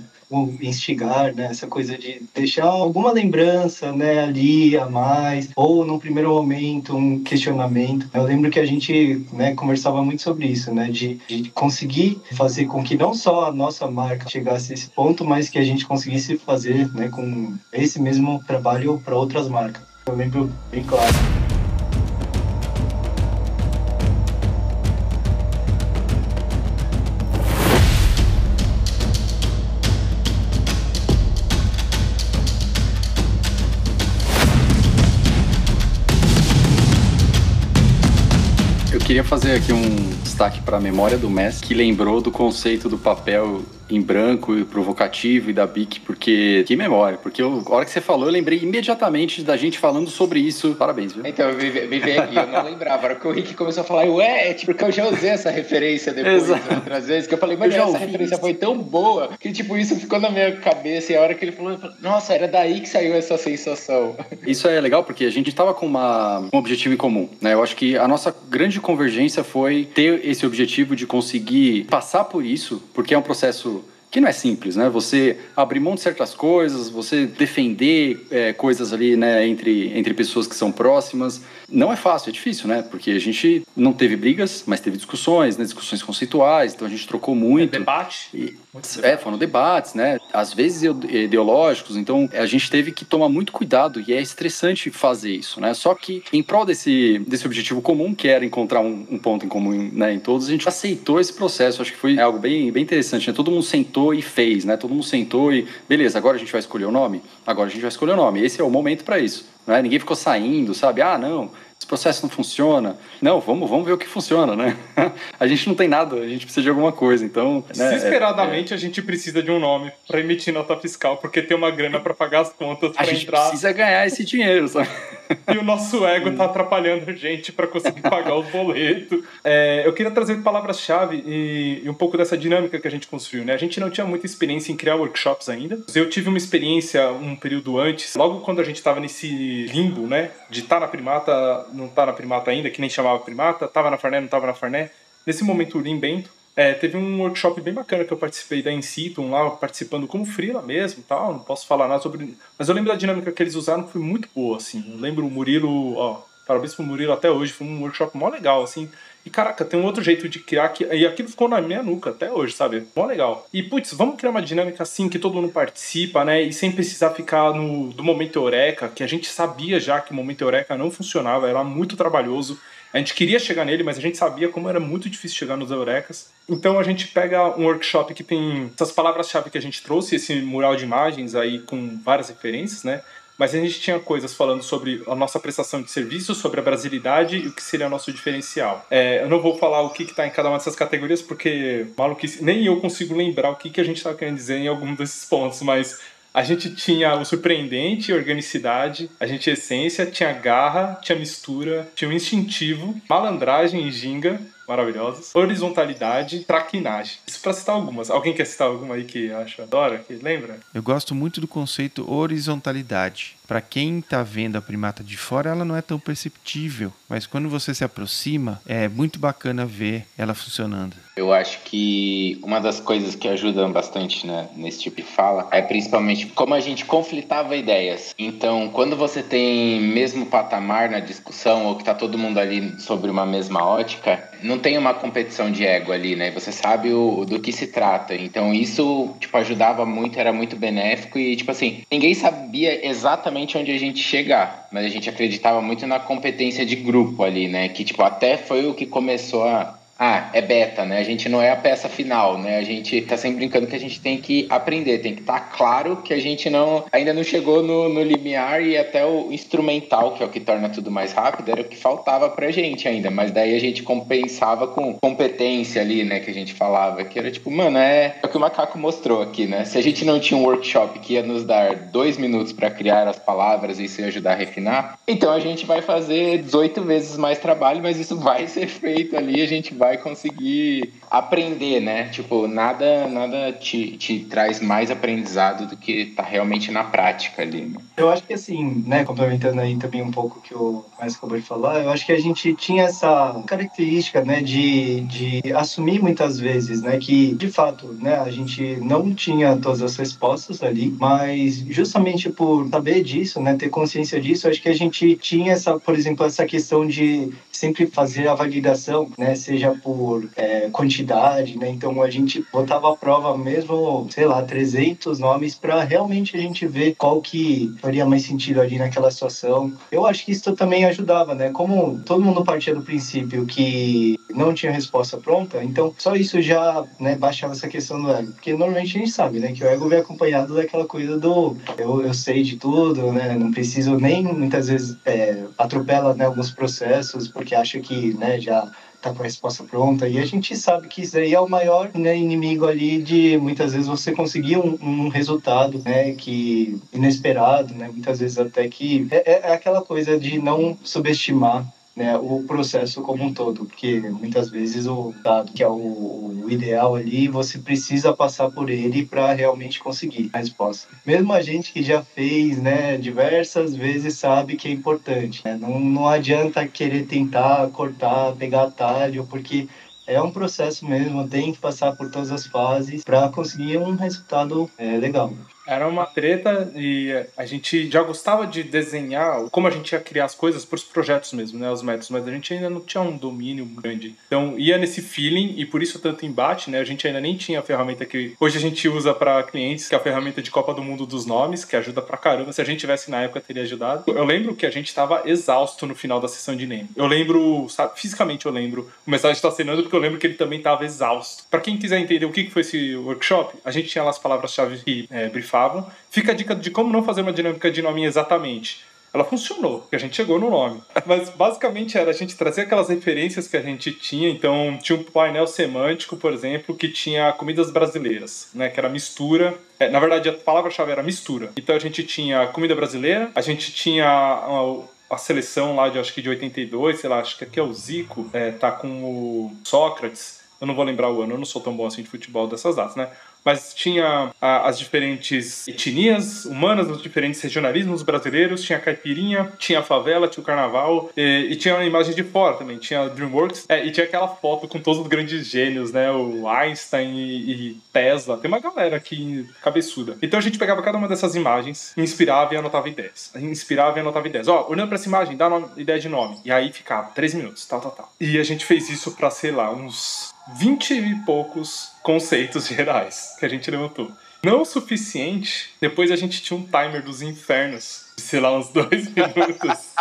instigar, né? Essa coisa de deixar alguma lembrança, né, ali a mais, ou num primeiro momento um questionamento. Eu lembro que a gente, né, conversava muito sobre isso, né, de, de conseguir fazer com que não só a nossa marca chegasse a esse ponto, mas que a gente conseguisse fazer, né, com esse mesmo trabalho para outras marcas. Eu lembro bem claro. Queria fazer aqui um destaque para a memória do mestre, que lembrou do conceito do papel em branco e provocativo e da BIC, porque que memória, porque eu, a hora que você falou, eu lembrei imediatamente da gente falando sobre isso. Parabéns, viu? Então, eu me, me veio aqui, eu não lembrava. A hora que o Rick começou a falar, ué, é, tipo, porque eu já usei essa referência depois Exato. outras vezes, que eu falei, mas eu essa referência isso. foi tão boa que, tipo, isso ficou na minha cabeça e a hora que ele falou, falei, nossa, era daí que saiu essa sensação. Isso é legal porque a gente tava com uma, um objetivo em comum, né? Eu acho que a nossa grande convergência foi ter esse objetivo de conseguir passar por isso, porque é um processo que não é simples, né? Você abrir mão de certas coisas, você defender é, coisas ali, né, entre, entre pessoas que são próximas. Não é fácil, é difícil, né? Porque a gente não teve brigas, mas teve discussões, né? Discussões conceituais, então a gente trocou muito. É debate. E, é, foram debates, né? Às vezes ideológicos, então a gente teve que tomar muito cuidado e é estressante fazer isso, né? Só que em prol desse, desse objetivo comum, que era encontrar um, um ponto em comum né, em todos, a gente aceitou esse processo. Acho que foi algo bem, bem interessante, né? Todo mundo sentou e fez, né? Todo mundo sentou e, beleza, agora a gente vai escolher o nome? Agora a gente vai escolher o nome. Esse é o momento para isso. Né? Ninguém ficou saindo, sabe? Ah, não, esse processo não funciona. Não, vamos, vamos ver o que funciona, né? [laughs] a gente não tem nada, a gente precisa de alguma coisa, então... Né, Desesperadamente é, é... a gente precisa de um nome para emitir nota fiscal, porque tem uma grana para pagar as contas, para entrar... A gente precisa ganhar esse dinheiro, sabe? E o nosso ego tá atrapalhando a gente para conseguir pagar os boletos. É, eu queria trazer palavras-chave e, e, um pouco dessa dinâmica que a gente construiu, né? A gente não tinha muita experiência em criar workshops ainda. Eu tive uma experiência um período antes, logo quando a gente estava nesse limbo, né? De estar tá na primata não tá na Primata ainda, que nem chamava Primata, tava na Farné, não tava na Farné. Nesse momento, o Lim Bento, é, teve um workshop bem bacana que eu participei da Incitum lá, participando como freela mesmo tal, não posso falar nada sobre... Mas eu lembro da dinâmica que eles usaram, que foi muito boa, assim. Eu lembro o Murilo, ó, parabéns pro Murilo até hoje, foi um workshop mó legal, assim. E caraca, tem um outro jeito de criar que. E aquilo ficou na minha nuca até hoje, sabe? Mó legal. E putz, vamos criar uma dinâmica assim que todo mundo participa, né? E sem precisar ficar no do momento eureka, que a gente sabia já que o momento eureka não funcionava, era muito trabalhoso. A gente queria chegar nele, mas a gente sabia como era muito difícil chegar nos eurecas. Então a gente pega um workshop que tem essas palavras-chave que a gente trouxe, esse mural de imagens aí com várias referências, né? mas a gente tinha coisas falando sobre a nossa prestação de serviço, sobre a brasilidade e o que seria nosso diferencial. É, eu não vou falar o que está em cada uma dessas categorias, porque maluquice, nem eu consigo lembrar o que, que a gente estava querendo dizer em algum desses pontos, mas a gente tinha o surpreendente, organicidade, a gente essência, tinha garra, tinha mistura, tinha o instintivo, malandragem e ginga, maravilhosas. Horizontalidade, traquinagem. Isso para citar algumas. Alguém quer citar alguma aí que acha adora, que lembra? Eu gosto muito do conceito horizontalidade. Para quem está vendo a primata de fora, ela não é tão perceptível, mas quando você se aproxima, é muito bacana ver ela funcionando. Eu acho que uma das coisas que ajudam bastante né, nesse tipo de fala é principalmente como a gente conflitava ideias. Então, quando você tem mesmo patamar na discussão ou que está todo mundo ali sobre uma mesma ótica, não tem uma competição de ego ali, né? Você sabe o, do que se trata. Então isso, tipo, ajudava muito, era muito benéfico e, tipo assim, ninguém sabia exatamente onde a gente chegar, mas a gente acreditava muito na competência de grupo ali, né? Que, tipo, até foi o que começou a ah, é beta, né? A gente não é a peça final, né? A gente tá sempre brincando que a gente tem que aprender, tem que estar tá claro que a gente não ainda não chegou no, no limiar e até o instrumental, que é o que torna tudo mais rápido, era o que faltava pra gente ainda. Mas daí a gente compensava com competência ali, né? Que a gente falava, que era tipo, mano, é, é o que o macaco mostrou aqui, né? Se a gente não tinha um workshop que ia nos dar dois minutos para criar as palavras e ia ajudar a refinar, então a gente vai fazer 18 vezes mais trabalho, mas isso vai [laughs] ser feito ali, a gente vai conseguir aprender, né? Tipo, nada, nada te, te traz mais aprendizado do que tá realmente na prática ali. Né? Eu acho que assim, né, complementando aí também um pouco que o mais acabou de falar, eu acho que a gente tinha essa característica, né, de, de assumir muitas vezes, né, que de fato, né, a gente não tinha todas as respostas ali, mas justamente por saber disso, né, ter consciência disso, acho que a gente tinha essa, por exemplo, essa questão de sempre fazer a validação, né, seja por é, quantidade, né? Então a gente botava à prova mesmo, sei lá, 300 nomes para realmente a gente ver qual que faria mais sentido ali naquela situação. Eu acho que isso também ajudava, né? Como todo mundo partia do princípio que não tinha resposta pronta, então só isso já né, baixava essa questão do ego. Porque normalmente a gente sabe, né? Que o ego vem acompanhado daquela coisa do eu, eu sei de tudo, né? Não preciso nem muitas vezes é, atropela né, alguns processos porque acha que né, já tá com a resposta pronta. E a gente sabe que isso aí é o maior né, inimigo ali de muitas vezes você conseguir um, um, resultado, né, que inesperado, né, muitas vezes até que é, é, é aquela coisa de não subestimar né, o processo como um todo, porque muitas vezes o dado que é o, o ideal ali, você precisa passar por ele para realmente conseguir a resposta. Mesmo a gente que já fez, né, diversas vezes sabe que é importante. Né? Não, não adianta querer tentar cortar, pegar atalho, porque é um processo mesmo, tem que passar por todas as fases para conseguir um resultado é, legal. Era uma treta e a gente já gostava de desenhar como a gente ia criar as coisas para os projetos mesmo, né, os métodos, mas a gente ainda não tinha um domínio grande. Então ia nesse feeling e por isso tanto embate, né? A gente ainda nem tinha a ferramenta que hoje a gente usa para clientes, que é a ferramenta de Copa do Mundo dos nomes, que ajuda pra caramba. Se a gente tivesse na época teria ajudado. Eu lembro que a gente estava exausto no final da sessão de name. Eu lembro, sabe, fisicamente eu lembro. O mensagem está assinando porque eu lembro que ele também estava exausto. Para quem quiser entender o que foi esse workshop, a gente tinha lá as palavras-chave que é, brifavam. Fica a dica de como não fazer uma dinâmica de nome exatamente. Ela funcionou, porque a gente chegou no nome. Mas basicamente era a gente trazer aquelas referências que a gente tinha. Então, tinha um painel semântico, por exemplo, que tinha comidas brasileiras, né? Que era mistura. É, na verdade, a palavra-chave era mistura. Então, a gente tinha comida brasileira, a gente tinha a, a seleção lá de acho que de 82, sei lá, acho que aqui é o Zico, é, tá com o Sócrates. Eu não vou lembrar o ano, eu não sou tão bom assim de futebol dessas datas, né? Mas tinha a, as diferentes etnias humanas, os diferentes regionalismos brasileiros, tinha a caipirinha, tinha a favela, tinha o carnaval, e, e tinha uma imagem de fora também, tinha DreamWorks, é, e tinha aquela foto com todos os grandes gênios, né, o Einstein e, e, Tesla, tem uma galera aqui cabeçuda. Então a gente pegava cada uma dessas imagens, inspirava e anotava ideias. Inspirava e anotava ideias. Ó, olhando pra essa imagem, dá ideia de nome. E aí ficava, três minutos, tal, tal, tal. E a gente fez isso pra, sei lá, uns 20 e poucos conceitos [laughs] gerais que a gente levantou. Não o suficiente, depois a gente tinha um timer dos infernos, de sei lá, uns [laughs] dois minutos,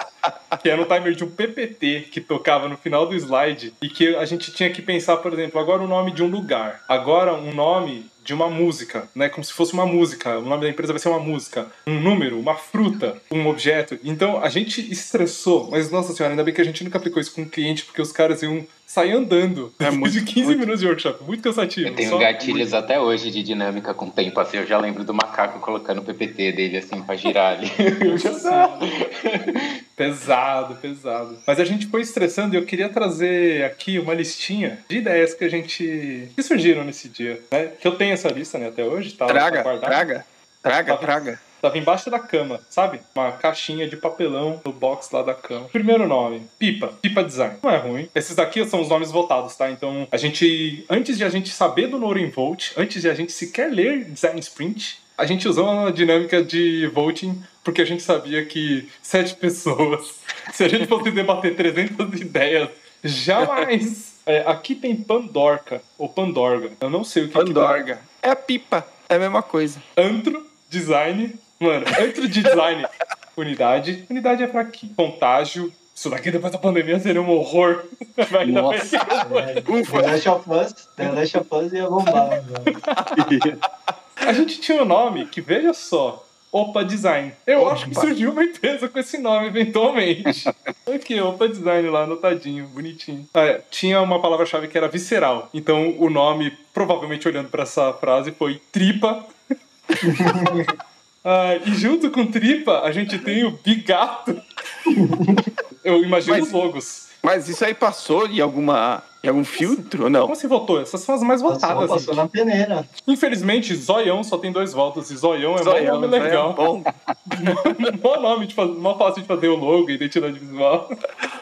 que era um timer de um PPT que tocava no final do slide e que a gente tinha que pensar, por exemplo, agora o nome de um lugar, agora um nome de uma música, né? Como se fosse uma música. O nome da empresa vai ser uma música, um número, uma fruta, um objeto. Então a gente estressou, mas nossa senhora, ainda bem que a gente nunca aplicou isso com o um cliente, porque os caras iam sair andando é muito, de 15 muito... minutos de workshop. Muito cansativo. Eu tenho só... gatilhos até hoje de dinâmica com tempo, assim. Eu já lembro do macaco colocando o PPT dele, assim, pra girar ali. [laughs] pesado, pesado. Mas a gente foi estressando e eu queria trazer aqui uma listinha de ideias que a gente. que surgiram nesse dia, né? Que eu tenho essa lista, né, até hoje. Tá, traga, tá traga, traga, traga. Tava embaixo da cama, sabe? Uma caixinha de papelão no box lá da cama. Primeiro nome, Pipa. Pipa Design. Não é ruim. Esses daqui são os nomes votados, tá? Então, a gente, antes de a gente saber do Noren Volt, antes de a gente sequer ler Design Sprint, a gente usou uma dinâmica de voting porque a gente sabia que sete pessoas, [laughs] se a gente fosse debater 300 ideias Jamais! É, aqui tem Pandorca, ou Pandorga. Eu não sei o que Pandorga. Que é a pipa. É a mesma coisa. Antro, design. Mano, antro de design. Unidade. Unidade é pra aqui. Contágio. Isso daqui depois da pandemia seria um horror. [laughs] Vai Nossa. É, The Last of Us, The Last of Us ia bombar. [laughs] A gente tinha um nome que, veja só, Opa Design. Eu Opa. acho que surgiu uma empresa com esse nome eventualmente. [laughs] Aqui, Opa Design lá, anotadinho, bonitinho. Ah, tinha uma palavra-chave que era visceral. Então o nome, provavelmente olhando para essa frase, foi tripa. Ah, e junto com tripa, a gente tem o bigato. Eu imagino Mas... os logos. Mas isso aí passou em alguma em algum filtro ou não? Como você votou? Essas são as mais votadas. Passou, passou na peneira. Infelizmente, Zoião só tem dois votos. E Zoião é Zoião, um nome legal. Bom. [laughs] bom nome, fazer, mó fácil de fazer o logo, identidade visual.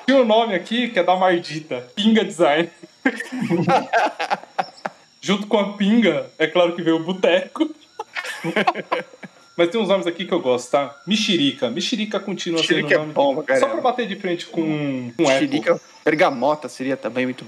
Tem um nome aqui que é da Mardita. Pinga Design. [laughs] Junto com a Pinga, é claro que veio o Boteco. [laughs] Mas tem uns nomes aqui que eu gosto, tá? Mexerica. Mexerica continua Mexerica sendo é nome. Bom, Só pra bater de frente com um Mexerica, Apple. Bergamota seria também muito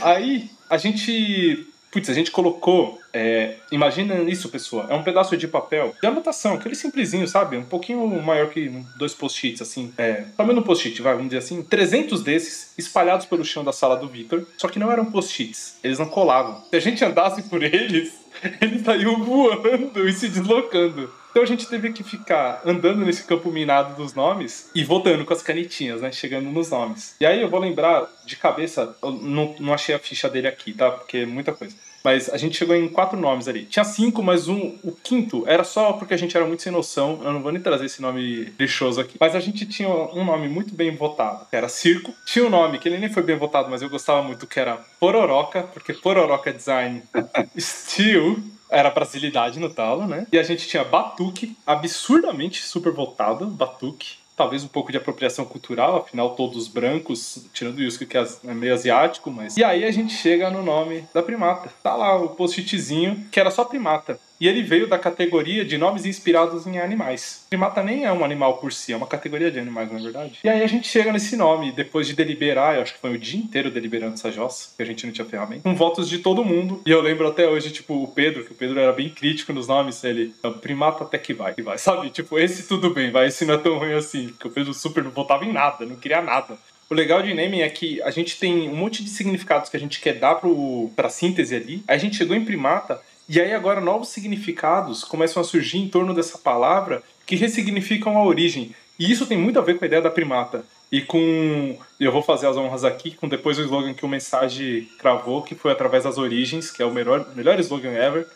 Aí, a gente... Putz, a gente colocou... É, imagina isso, pessoa. É um pedaço de papel de anotação, aquele simplesinho, sabe? Um pouquinho maior que dois post-its, assim. É, tamanho um post-it, vai, vamos dizer assim. 300 desses espalhados pelo chão da sala do Victor. Só que não eram post-its. Eles não colavam. Se a gente andasse por eles, [laughs] eles saíam voando e se deslocando. Então a gente teve que ficar andando nesse campo minado dos nomes e voltando com as canetinhas, né? Chegando nos nomes. E aí eu vou lembrar de cabeça, eu não, não achei a ficha dele aqui, tá? Porque é muita coisa. Mas a gente chegou em quatro nomes ali. Tinha cinco, mas um, o quinto era só porque a gente era muito sem noção. Eu não vou nem trazer esse nome lixoso aqui. Mas a gente tinha um nome muito bem votado, que era Circo. Tinha um nome que ele nem foi bem votado, mas eu gostava muito, que era Pororoca, porque Pororoca Design [laughs] Steel era brasilidade no talo, né? E a gente tinha Batuque, absurdamente super votado, Batuque talvez um pouco de apropriação cultural, afinal todos brancos, tirando o Yusuke que é, é meio asiático, mas... E aí a gente chega no nome da primata. Tá lá o post-itzinho, que era só primata. E ele veio da categoria de nomes inspirados em animais. Primata nem é um animal por si, é uma categoria de animais, na é verdade. E aí a gente chega nesse nome, depois de deliberar, eu acho que foi o dia inteiro deliberando essa jossa, que a gente não tinha ferramenta, com votos de todo mundo. E eu lembro até hoje, tipo, o Pedro, que o Pedro era bem crítico nos nomes, ele, primata até que vai, que vai, [laughs] sabe? Tipo, esse tudo bem, vai, esse não é tão ruim assim, porque o Pedro super não votava em nada, não queria nada. O legal de naming é que a gente tem um monte de significados que a gente quer dar pro, pra síntese ali. A gente chegou em primata e aí agora novos significados começam a surgir em torno dessa palavra que ressignificam a origem. E isso tem muito a ver com a ideia da primata. E com. Eu vou fazer as honras aqui com depois o slogan que o Mensagem cravou, que foi através das origens, que é o melhor, melhor slogan ever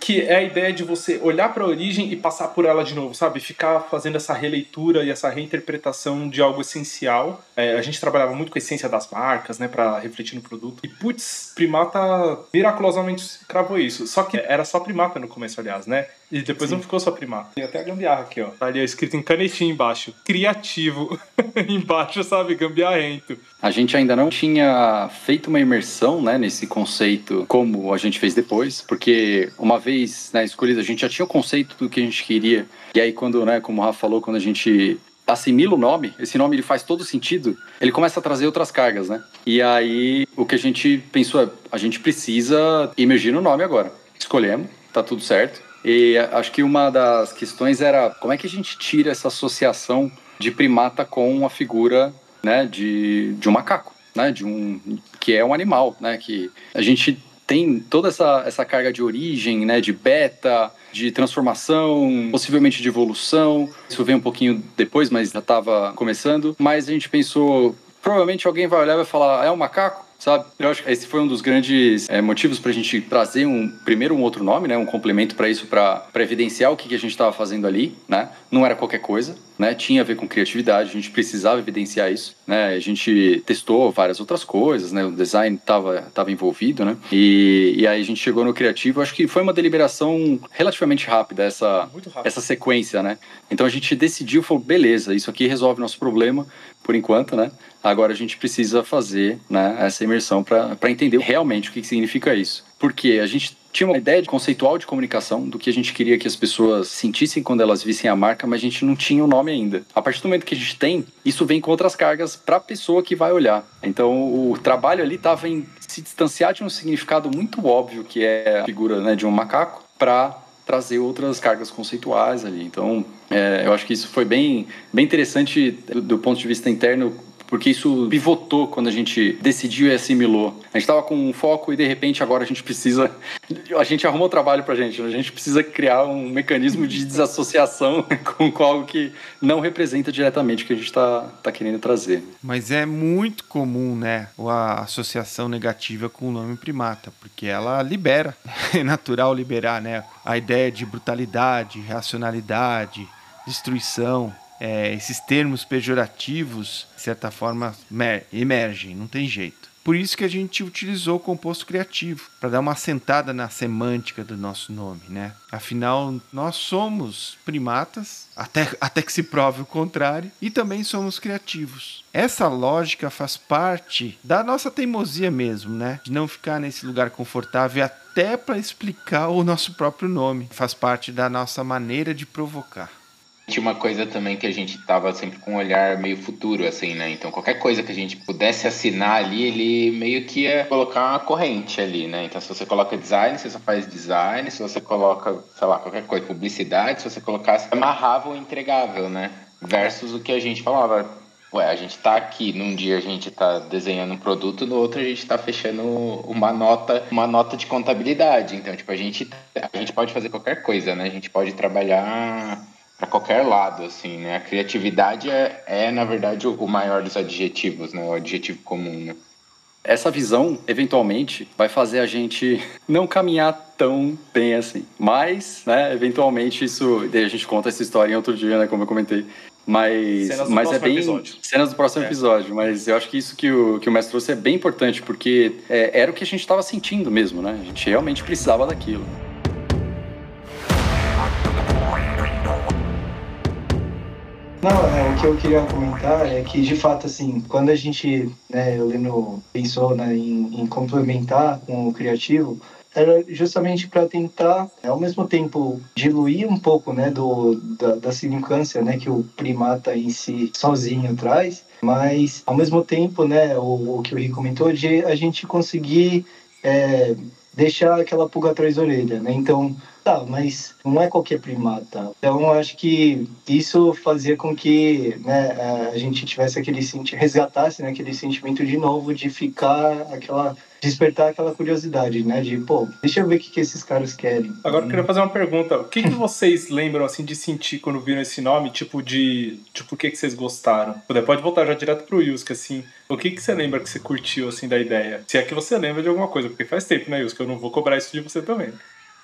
que é a ideia de você olhar para a origem e passar por ela de novo, sabe? Ficar fazendo essa releitura e essa reinterpretação de algo essencial. É, a gente trabalhava muito com a essência das marcas, né, para refletir no produto. E putz, Primata miraculosamente cravou isso. Só que era só Primata no começo, aliás, né? E depois Sim. não ficou só primata. Tem até a gambiarra aqui, ó. Tá ali escrito em canetinha embaixo. Criativo. [laughs] embaixo, sabe? Gambiarrento. A gente ainda não tinha feito uma imersão, né, nesse conceito como a gente fez depois, porque uma vez né, escolhido, a gente já tinha o conceito do que a gente queria. E aí, quando, né, como o Rafa falou, quando a gente assimila o nome, esse nome ele faz todo sentido, ele começa a trazer outras cargas, né? E aí, o que a gente pensou é, a gente precisa emergir no nome agora. Escolhemos, tá tudo certo e acho que uma das questões era como é que a gente tira essa associação de primata com a figura né, de, de um macaco, né, de um que é um animal, né, que a gente tem toda essa, essa carga de origem, né, de beta, de transformação, possivelmente de evolução. Isso vem um pouquinho depois, mas já estava começando. Mas a gente pensou, provavelmente alguém vai olhar e vai falar, é um macaco? Sabe? Eu acho que esse foi um dos grandes é, motivos para a gente trazer um primeiro um outro nome, né? Um complemento para isso, para evidenciar o que, que a gente estava fazendo ali, né? Não era qualquer coisa, né? Tinha a ver com criatividade, a gente precisava evidenciar isso, né? A gente testou várias outras coisas, né? O design estava tava envolvido, né? E, e aí a gente chegou no criativo. Acho que foi uma deliberação relativamente rápida essa essa sequência, né? Então a gente decidiu, falou, beleza, isso aqui resolve nosso problema por enquanto, né? Agora a gente precisa fazer né, essa imersão para entender realmente o que significa isso. Porque a gente tinha uma ideia conceitual de comunicação do que a gente queria que as pessoas sentissem quando elas vissem a marca, mas a gente não tinha o nome ainda. A partir do momento que a gente tem, isso vem com outras cargas para a pessoa que vai olhar. Então o trabalho ali estava em se distanciar de um significado muito óbvio que é a figura né, de um macaco para trazer outras cargas conceituais ali. Então, é, eu acho que isso foi bem, bem interessante do ponto de vista interno porque isso pivotou quando a gente decidiu e assimilou. A gente estava com um foco e de repente agora a gente precisa. A gente arrumou trabalho para a gente. A gente precisa criar um mecanismo de desassociação [laughs] com algo que não representa diretamente o que a gente está tá querendo trazer. Mas é muito comum, né, a associação negativa com o nome primata, porque ela libera. [laughs] É natural liberar, né? A ideia de brutalidade, racionalidade, destruição é, esses termos pejorativos, de certa forma, emergem, não tem jeito. Por isso que a gente utilizou o composto criativo, para dar uma assentada na semântica do nosso nome, né? Afinal, nós somos primatas, até, até que se prove o contrário, e também somos criativos. Essa lógica faz parte da nossa teimosia mesmo, né? De não ficar nesse lugar confortável até para explicar o nosso próprio nome. Faz parte da nossa maneira de provocar. Tinha uma coisa também que a gente tava sempre com um olhar meio futuro, assim, né? Então qualquer coisa que a gente pudesse assinar ali, ele meio que ia colocar uma corrente ali, né? Então se você coloca design, você só faz design, se você coloca, sei lá, qualquer coisa, publicidade, se você colocasse amarrável e entregável, né? Versus o que a gente falava, ué, a gente tá aqui, num dia a gente tá desenhando um produto, no outro a gente tá fechando uma nota, uma nota de contabilidade. Então, tipo, a gente, a gente pode fazer qualquer coisa, né? A gente pode trabalhar para qualquer lado, assim, né? A criatividade é, é, na verdade, o maior dos adjetivos, né? O adjetivo comum, né? Essa visão, eventualmente, vai fazer a gente não caminhar tão bem assim. Mas, né, eventualmente, isso. A gente conta essa história em outro dia, né? Como eu comentei. Mas, cenas mas é bem. Episódio. Cenas do próximo é. episódio. Mas eu acho que isso que o, que o mestre trouxe é bem importante, porque é, era o que a gente estava sentindo mesmo, né? A gente realmente precisava daquilo. Não, é, o que eu queria comentar é que, de fato, assim, quando a gente, né, eu lendo, pensou né, em, em complementar com o criativo, era justamente para tentar, ao mesmo tempo, diluir um pouco, né, do, da, da significância, né, que o primata em si sozinho traz, mas, ao mesmo tempo, né, o, o que o Rick comentou, de a gente conseguir é, deixar aquela pulga atrás da orelha, né, então Tá, mas não é qualquer primata. Então, eu acho que isso fazia com que né, a gente tivesse aquele sentimento, resgatasse né, aquele sentimento de novo de ficar aquela despertar aquela curiosidade, né? De, pô, deixa eu ver o que, que esses caras querem. Agora eu queria fazer uma pergunta. O que, que vocês lembram, assim, de sentir quando viram esse nome? Tipo, de... Tipo, o que, que vocês gostaram? Pode voltar já direto pro Yusuke, assim. O que, que você lembra que você curtiu, assim, da ideia? Se é que você lembra de alguma coisa, porque faz tempo, né, Yusuke? Eu não vou cobrar isso de você também.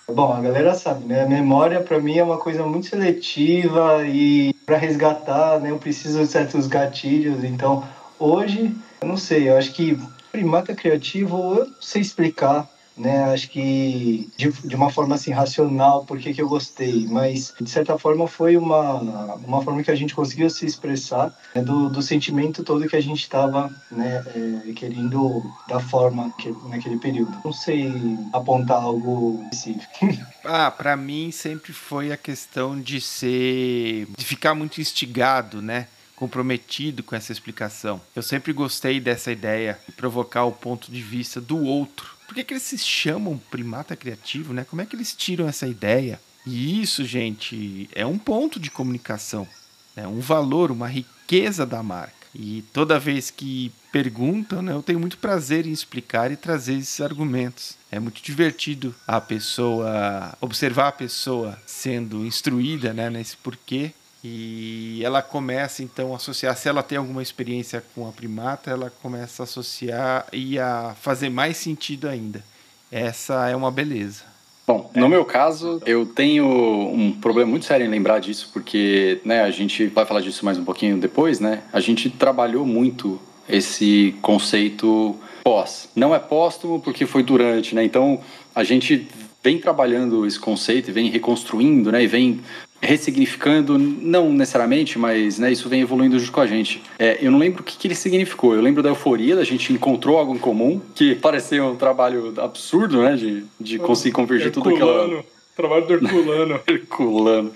Bom, a galera sabe, né? A memória para mim é uma coisa muito seletiva e para resgatar, né, eu preciso de certos gatilhos. Então, hoje, eu não sei, eu acho que primata criativo, eu não sei explicar né? Acho que de, de uma forma assim racional, por que, eu gostei, mas de certa forma foi uma, uma forma que a gente conseguiu se expressar né, do, do sentimento todo que a gente estava né, é, querendo dar forma que, naquele período. Não sei apontar algo específico. [laughs] Ah, para mim sempre foi a questão de ser, de ficar muito instigado, né? comprometido com essa explicação. Eu sempre gostei dessa ideia de provocar o ponto de vista do outro por que, que eles se chamam primata criativo, né? Como é que eles tiram essa ideia? E isso, gente, é um ponto de comunicação, é um valor, uma riqueza da marca. E toda vez que perguntam, né, eu tenho muito prazer em explicar e trazer esses argumentos. É muito divertido a pessoa observar a pessoa sendo instruída, né, nesse porquê e ela começa então a associar, se ela tem alguma experiência com a primata, ela começa a associar e a fazer mais sentido ainda. Essa é uma beleza. Bom, no meu caso, eu tenho um problema muito sério em lembrar disso, porque né, a gente vai falar disso mais um pouquinho depois, né? A gente trabalhou muito esse conceito pós. Não é póstumo porque foi durante, né? Então a gente vem trabalhando esse conceito e vem reconstruindo, né? E vem ressignificando, não necessariamente, mas né, isso vem evoluindo junto com a gente. É, eu não lembro o que, que ele significou. Eu lembro da euforia, da gente encontrou algo em comum, que parecia um trabalho absurdo, né? De, de conseguir convergir tudo aquela Trabalho do Herculano. [laughs] Herculano.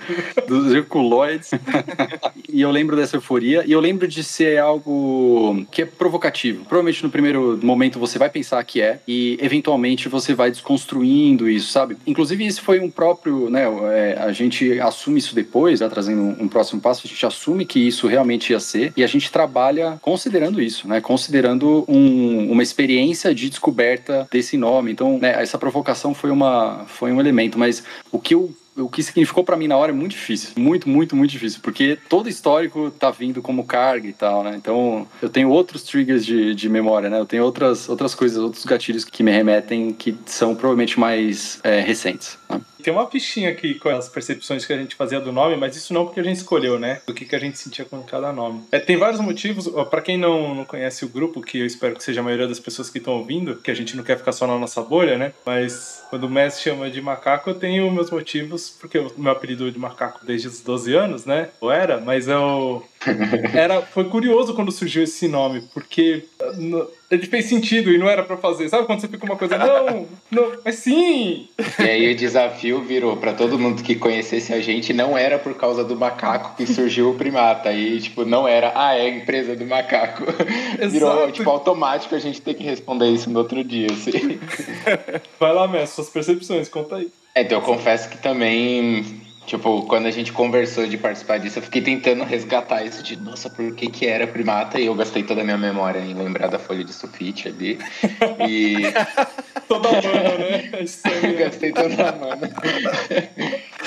Dos Herculoides. e eu lembro dessa euforia. E eu lembro de ser algo que é provocativo. Provavelmente no primeiro momento você vai pensar que é. E eventualmente você vai desconstruindo isso, sabe? Inclusive, isso foi um próprio. Né, é, a gente assume isso depois, já trazendo um próximo passo. A gente assume que isso realmente ia ser. E a gente trabalha considerando isso, né? Considerando um, uma experiência de descoberta desse nome. Então, né, essa provocação foi, uma, foi um elemento. Mas o que eu o que significou para mim na hora é muito difícil. Muito, muito, muito difícil. Porque todo histórico tá vindo como carga e tal, né? Então, eu tenho outros triggers de, de memória, né? Eu tenho outras, outras coisas, outros gatilhos que me remetem que são provavelmente mais é, recentes. Né? Tem uma fichinha aqui com as percepções que a gente fazia do nome, mas isso não porque a gente escolheu, né? Do que, que a gente sentia com cada nome. É, tem vários motivos. para quem não, não conhece o grupo, que eu espero que seja a maioria das pessoas que estão ouvindo, que a gente não quer ficar só na nossa bolha, né? Mas quando o Messi chama de macaco, eu tenho meus motivos, porque o meu apelido de macaco desde os 12 anos, né? Ou era, mas eu. [laughs] Era, foi curioso quando surgiu esse nome, porque ele fez sentido e não era para fazer. Sabe quando você fica uma coisa, não, não, mas sim! E aí o desafio virou para todo mundo que conhecesse a gente, não era por causa do macaco que surgiu o primata. E, tipo, não era, ah, é a empresa do macaco. [laughs] Exato. Virou, tipo, automático a gente ter que responder isso no outro dia, assim. [laughs] Vai lá, Messi, suas percepções, conta aí. É, então eu confesso que também Tipo, quando a gente conversou de participar disso, eu fiquei tentando resgatar isso de, nossa, por que que era primata? E eu gastei toda a minha memória em lembrar da folha de sulfite ali. E... [laughs] toda a mana, né? [laughs] gastei toda a mana.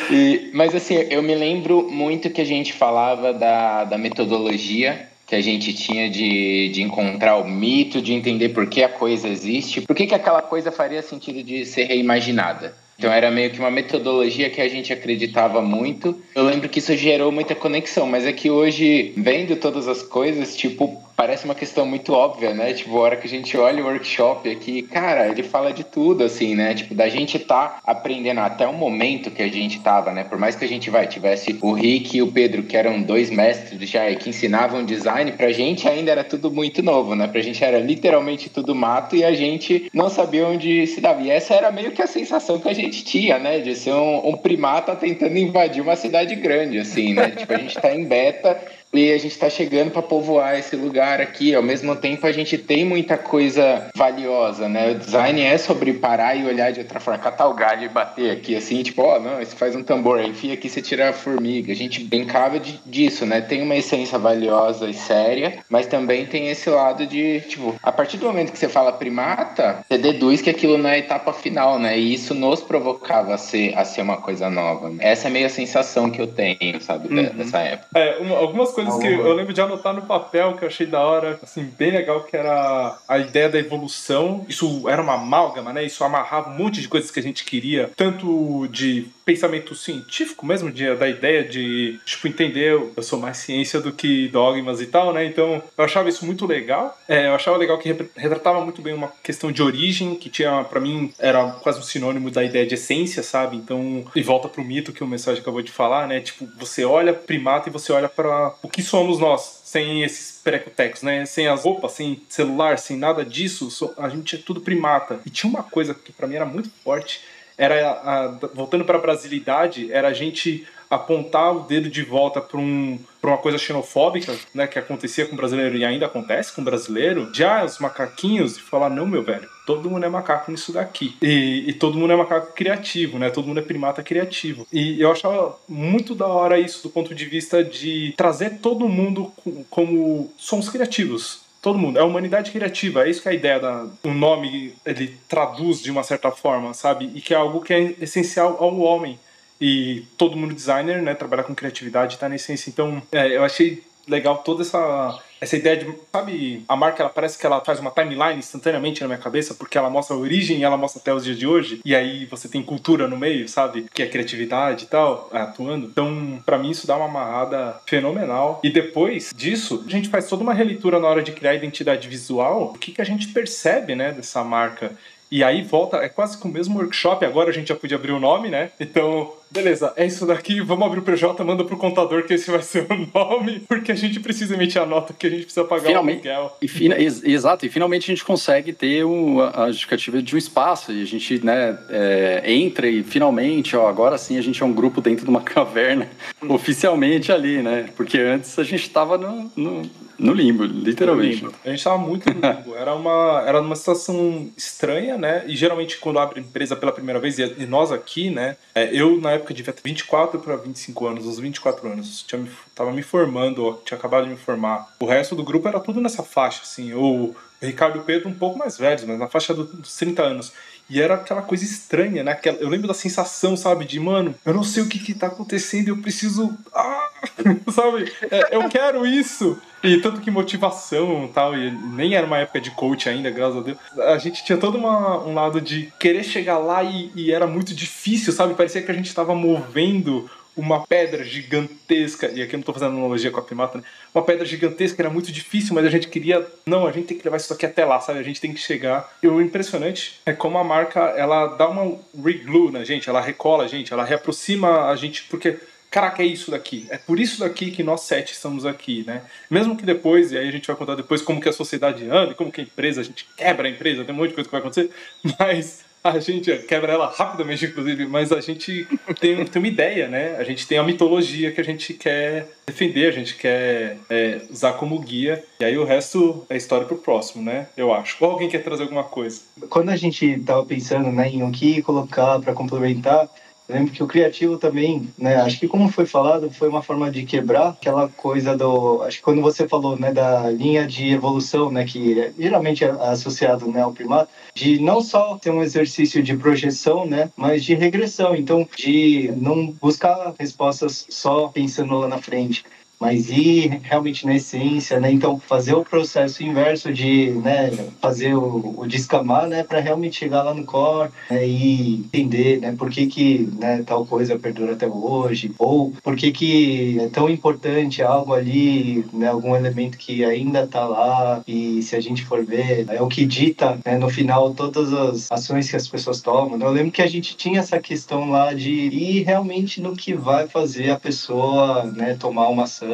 e, mas assim, eu me lembro muito que a gente falava da, da metodologia que a gente tinha de, de encontrar o mito, de entender por que a coisa existe, por que, que aquela coisa faria sentido de ser reimaginada. Então era meio que uma metodologia que a gente acreditava muito. Eu lembro que isso gerou muita conexão, mas é que hoje, vendo todas as coisas, tipo, parece uma questão muito óbvia, né? Tipo, a hora que a gente olha o workshop aqui, cara, ele fala de tudo, assim, né? Tipo, da gente tá aprendendo até o momento que a gente tava, né? Por mais que a gente vai, tivesse o Rick e o Pedro, que eram dois mestres já que ensinavam design, pra gente ainda era tudo muito novo, né? Pra gente era literalmente tudo mato e a gente não sabia onde se dava. E essa era meio que a sensação que a gente tinha, né? De ser um, um primata tentando invadir uma cidade grande, assim, né? tipo, a gente tá em beta e a gente está chegando para povoar esse lugar aqui. Ao mesmo tempo, a gente tem muita coisa valiosa, né? O design é sobre parar e olhar de outra forma, catar o galho e bater aqui, assim, tipo, ó, oh, não, você faz um tambor, enfia aqui, você tira a formiga. A gente brincava de, disso, né? Tem uma essência valiosa e séria, mas também tem esse lado de, tipo, a partir do momento que você fala primata, você deduz que aquilo não é a etapa final, né? E isso nos provocava a ser, a ser uma coisa nova. Essa é meio a sensação que eu tenho, sabe, uhum. dessa época. É, uma, algumas coisas que eu lembro de anotar no papel que eu achei da hora, assim, bem legal, que era a ideia da evolução. Isso era uma amálgama, né? Isso amarrava um monte de coisas que a gente queria, tanto de pensamento científico mesmo, de, da ideia de, tipo, entender, eu sou mais ciência do que dogmas e tal, né? Então, eu achava isso muito legal. É, eu achava legal que retratava muito bem uma questão de origem, que tinha, para mim, era quase um sinônimo da ideia de essência, sabe? Então, e volta pro mito que o mensagem acabou de falar, né? Tipo, você olha primata e você olha para o que somos nós, sem esses precotecos, né? Sem as roupas, sem celular, sem nada disso, a gente é tudo primata. E tinha uma coisa que para mim era muito forte, era a, voltando para a brasilidade, era a gente apontar o dedo de volta para um, uma coisa xenofóbica, né, que acontecia com o brasileiro e ainda acontece com o brasileiro, já os macaquinhos e falar, não, meu velho, todo mundo é macaco nisso daqui. E, e, todo mundo é macaco criativo, né? Todo mundo é primata criativo. E eu achava muito da hora isso do ponto de vista de trazer todo mundo como somos criativos todo mundo. É a humanidade criativa, é isso que é a ideia da o nome ele traduz de uma certa forma, sabe? E que é algo que é essencial ao homem. E todo mundo designer, né, trabalhar com criatividade está na essência. Então, é, eu achei legal toda essa essa ideia de, sabe, a marca ela parece que ela faz uma timeline instantaneamente na minha cabeça, porque ela mostra a origem e ela mostra até os dias de hoje, e aí você tem cultura no meio, sabe? Que é criatividade e tal, atuando. Então, para mim isso dá uma amarrada fenomenal. E depois disso, a gente faz toda uma releitura na hora de criar a identidade visual, o que que a gente percebe, né, dessa marca. E aí volta, é quase com o mesmo workshop, agora a gente já podia abrir o nome, né? Então, beleza, é isso daqui, vamos abrir o PJ, manda pro contador que esse vai ser [laughs] o nome, porque a gente precisa emitir a nota que a gente precisa pagar Finalmente. o aluguel. E fina- ex- exato, e finalmente a gente consegue ter um, a justificativa de um espaço, e a gente né, é, entra e finalmente, ó, agora sim a gente é um grupo dentro de uma [laughs] caverna, oficialmente ali, né? Porque antes a gente tava no, no, no limbo, literalmente. A gente tava muito no [laughs] limbo. Era uma, era uma situação estranha, né? E geralmente quando abre empresa pela primeira vez, e e nós aqui, né? é, eu na época devia ter 24 para 25 anos, uns 24 anos. Me, tava me formando, ó, tinha acabado de me formar. O resto do grupo era tudo nessa faixa, assim. O Ricardo e o Pedro um pouco mais velhos, mas na faixa do- dos 30 anos. E era aquela coisa estranha, né? Aquela, eu lembro da sensação, sabe? De, mano, eu não sei o que que tá acontecendo, eu preciso. Ah! [laughs] sabe? É, eu quero isso! E tanto que motivação e tal, e nem era uma época de coach ainda, graças a Deus. A gente tinha todo uma- um lado de querer chegar lá e, e era muito difícil, sabe? Parecia que a gente tava movendo uma pedra gigantesca, e aqui eu não tô fazendo analogia com a primata, né? Uma pedra gigantesca era muito difícil, mas a gente queria. Não, a gente tem que levar isso aqui até lá, sabe? A gente tem que chegar. E o impressionante é como a marca ela dá uma reglue na gente, ela recola a gente, ela reaproxima a gente, porque. Caraca, é isso daqui. É por isso daqui que nós sete estamos aqui, né? Mesmo que depois, e aí a gente vai contar depois como que a sociedade anda, como que a empresa, a gente quebra a empresa, tem um monte de coisa que vai acontecer, [laughs] mas a gente quebra ela rapidamente, inclusive, mas a gente tem, tem uma ideia, né? A gente tem a mitologia que a gente quer defender, a gente quer é, usar como guia, e aí o resto é história pro próximo, né? Eu acho. Ou alguém quer trazer alguma coisa? Quando a gente tava pensando né, em o que colocar para complementar, lembro que o criativo também, né? Acho que como foi falado, foi uma forma de quebrar aquela coisa do, acho que quando você falou, né, da linha de evolução, né, que geralmente é associado, né, ao primato, de não só ter um exercício de projeção, né, mas de regressão, então de não buscar respostas só pensando lá na frente, mas ir realmente na essência, né? Então fazer o processo inverso de, né, fazer o, o descamar, né, para realmente chegar lá no core né, e entender, né, por que que, né, tal coisa perdura até hoje, ou por que que é tão importante algo ali, né, algum elemento que ainda tá lá e se a gente for ver é o que dita, né, no final todas as ações que as pessoas tomam. Eu lembro que a gente tinha essa questão lá de ir realmente no que vai fazer a pessoa, né, tomar uma ação.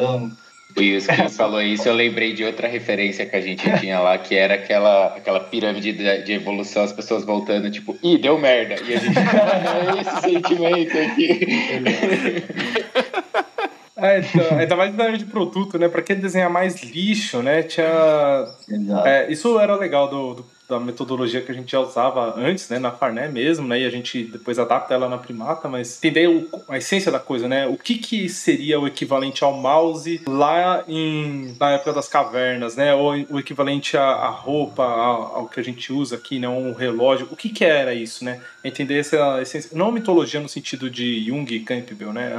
O Yusuke [laughs] falou isso, eu lembrei de outra referência que a gente tinha lá, que era aquela, aquela pirâmide de, de evolução, as pessoas voltando, tipo, ih, deu merda. E a gente, "Ah, é esse sentimento aqui. [laughs] É, então, ainda mais na área de produto, né? Pra que desenhar mais lixo, né? Tinha. É, isso era legal do, do- da metodologia que a gente já usava antes, né, na Farné mesmo, né, e a gente depois adapta ela na Primata, mas entender o- a essência da coisa, né, o que que seria o equivalente ao mouse lá em, na época das cavernas, né, ou o equivalente à, à roupa, ao, ao que a gente usa aqui, né, um relógio, o que que era isso, né, entender essa essência, não a mitologia no sentido de Jung e Campbell, né,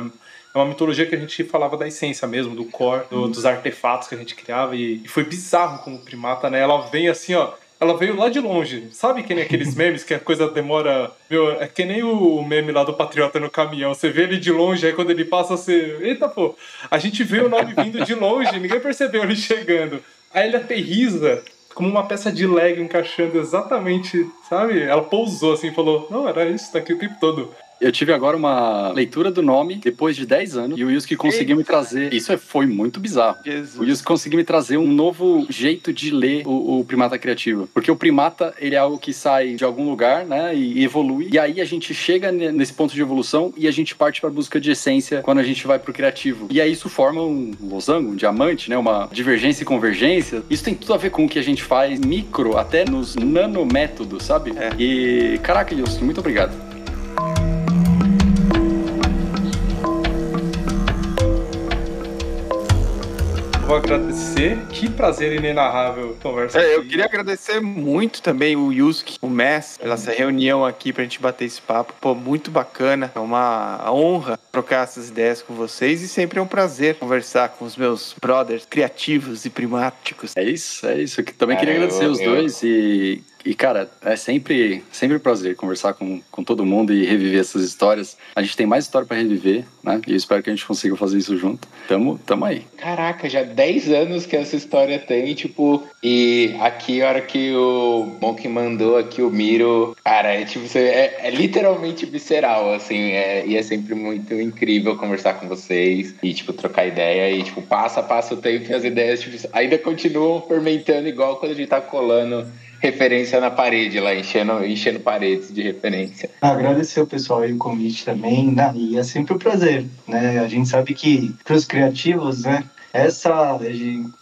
é uma mitologia que a gente falava da essência mesmo, do core, do- dos artefatos que a gente criava. E, e foi bizarro como primata, né? Ela vem assim, ó. Ela veio lá de longe. Sabe que nem aqueles [laughs] memes que a coisa demora. Meu, é que nem o meme lá do Patriota no caminhão. Você vê ele de longe, aí quando ele passa, você. Eita, pô! A gente vê o nome vindo de longe, ninguém percebeu ele chegando. Aí ele aterriza como uma peça de Lego encaixando exatamente, sabe? Ela pousou assim e falou: Não, era isso, tá aqui o tempo todo. Eu tive agora uma leitura do nome depois de 10 anos e o Yusuke conseguiu me trazer. Isso é- foi muito bizarro. O Jesus. Yusuke conseguiu me trazer um novo jeito de ler o, o primata criativo. Porque o primata, ele é algo que sai de algum lugar, né? E evolui. E aí a gente chega ne- nesse ponto de evolução e a gente parte para busca de essência quando a gente vai pro criativo. E aí isso forma um losango, um diamante, né? Uma divergência e convergência. Isso tem tudo a ver com o que a gente faz micro, até nos nanométodos, sabe? É. E caraca, Yusuke, muito obrigado. Vou agradecer. Que prazer inenarrável conversar. É, eu queria agradecer muito também o Yusuke, o Mess, pela essa reunião aqui pra gente bater esse papo. Pô, muito bacana. É uma honra trocar essas ideias com vocês e sempre é um prazer conversar com os meus brothers criativos e primáticos. É isso, é isso. Eu também Cara, queria agradecer eu- os eu- dois e E, cara, é sempre, sempre um prazer conversar com, com todo mundo e reviver essas histórias. A gente tem mais história para reviver, né? E eu espero que a gente consiga fazer isso junto. Tamo, tamo aí. Caraca, já 10 anos que essa história tem, tipo, e aqui, a hora que o Monk mandou aqui o Miro, cara, é tipo, é, é literalmente visceral, assim, é, e é sempre muito incrível conversar com vocês e, tipo, trocar ideia e, tipo, passa, passa o tempo e as ideias, tipo, ainda continuam fermentando igual quando a gente tá colando referência na parede lá, enchendo, enchendo paredes de referência. Agradecer o pessoal aí o convite também, né? E é sempre um prazer, né? A gente sabe que para os criativos, né? Essa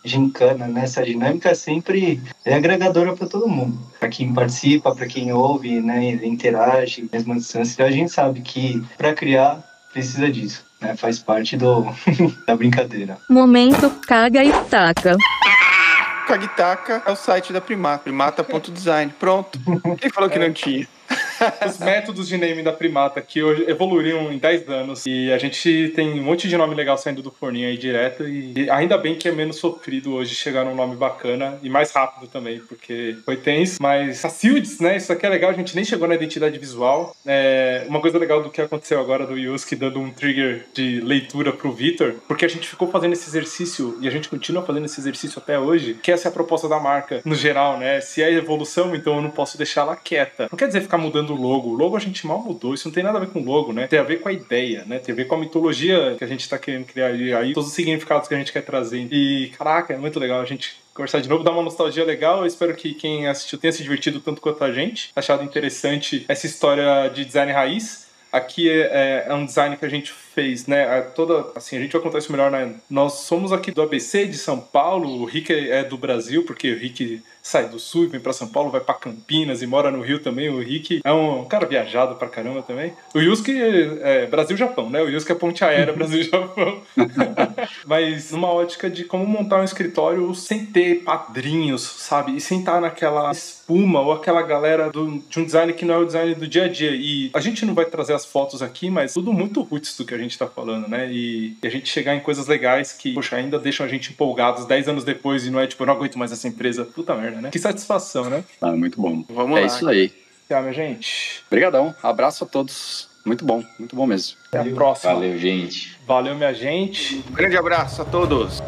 gincana, né? essa dinâmica é sempre é agregadora para todo mundo. Para quem participa, para quem ouve, né? interage, mesma distância. A gente sabe que para criar precisa disso. Né? Faz parte do, [laughs] da brincadeira. Momento caga e taca. Kagitaka é o site da Primata, primata.design. Pronto. [laughs] Quem falou que não tinha? [laughs] Os métodos de naming da primata que hoje evoluíram em 10 anos e a gente tem um monte de nome legal saindo do forninho aí direto e ainda bem que é menos sofrido hoje chegar num nome bacana e mais rápido também, porque foi tenso, mas a Silds, né, isso aqui é legal, a gente nem chegou na identidade visual. É uma coisa legal do que aconteceu agora do Yusuke dando um trigger de leitura pro Vitor, porque a gente ficou fazendo esse exercício e a gente continua fazendo esse exercício até hoje, que essa é a proposta da marca no geral, né? Se é evolução, então eu não posso deixar ela quieta. Não quer dizer ficar mudando o logo. O logo a gente mal mudou, isso não tem nada a ver com o logo, né? Tem a ver com a ideia, né? Tem a ver com a mitologia que a gente tá querendo criar aí, todos os significados que a gente quer trazer. E, caraca, é muito legal a gente conversar de novo, dar uma nostalgia legal. Eu espero que quem assistiu tenha se divertido tanto quanto a gente, achado interessante essa história de design raiz. Aqui é, é, é um design que a gente fez, né? Toda, assim, a gente vai contar isso melhor, né? Nós somos aqui do ABC de São Paulo, o Rick é do Brasil, porque o Rick sai do sul e vem para São Paulo, vai para Campinas e mora no Rio também. O Rick é um cara viajado pra caramba também. O Yusuke é Brasil-Japão, né? O Yusuke é ponte aérea [laughs] Brasil-Japão. [laughs] Mas numa ótica de como montar um escritório sem ter padrinhos, sabe? E sem estar naquela espuma ou aquela galera do, de um design que não é o design do dia a dia. E a gente não vai trazer as fotos aqui, mas tudo muito roots do que a gente tá falando, né? E, e a gente chegar em coisas legais que, poxa, ainda deixam a gente empolgados 10 anos depois e não é tipo, eu não aguento mais essa empresa. Puta merda né? Que satisfação, né? Ah, muito bom. Vamos é lá. É isso aí. Tchau, minha gente. Obrigadão. Abraço a todos. Muito bom, muito bom mesmo. Até a próxima. Valeu, gente. Valeu, minha gente. Um grande abraço a todos.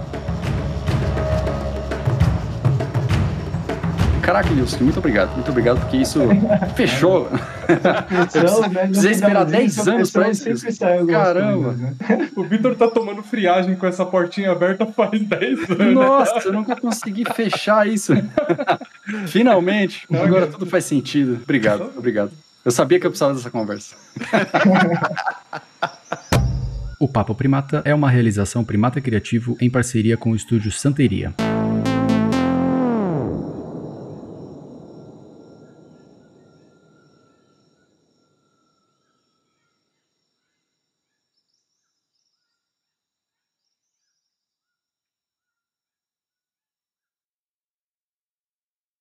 Caraca, Wilson, muito obrigado. Muito obrigado, porque isso [laughs] fechou. Né? Precisa esperar 10 anos pra isso. Caramba. Coisas, né? O Vitor tá tomando friagem com essa portinha aberta faz 10 anos. Nossa, eu nunca consegui fechar isso. [laughs] Finalmente. Agora tudo faz sentido. Obrigado, obrigado. Eu sabia que eu precisava dessa conversa. [laughs] O Papo Primata é uma realização Primata Criativo em parceria com o estúdio Santeria.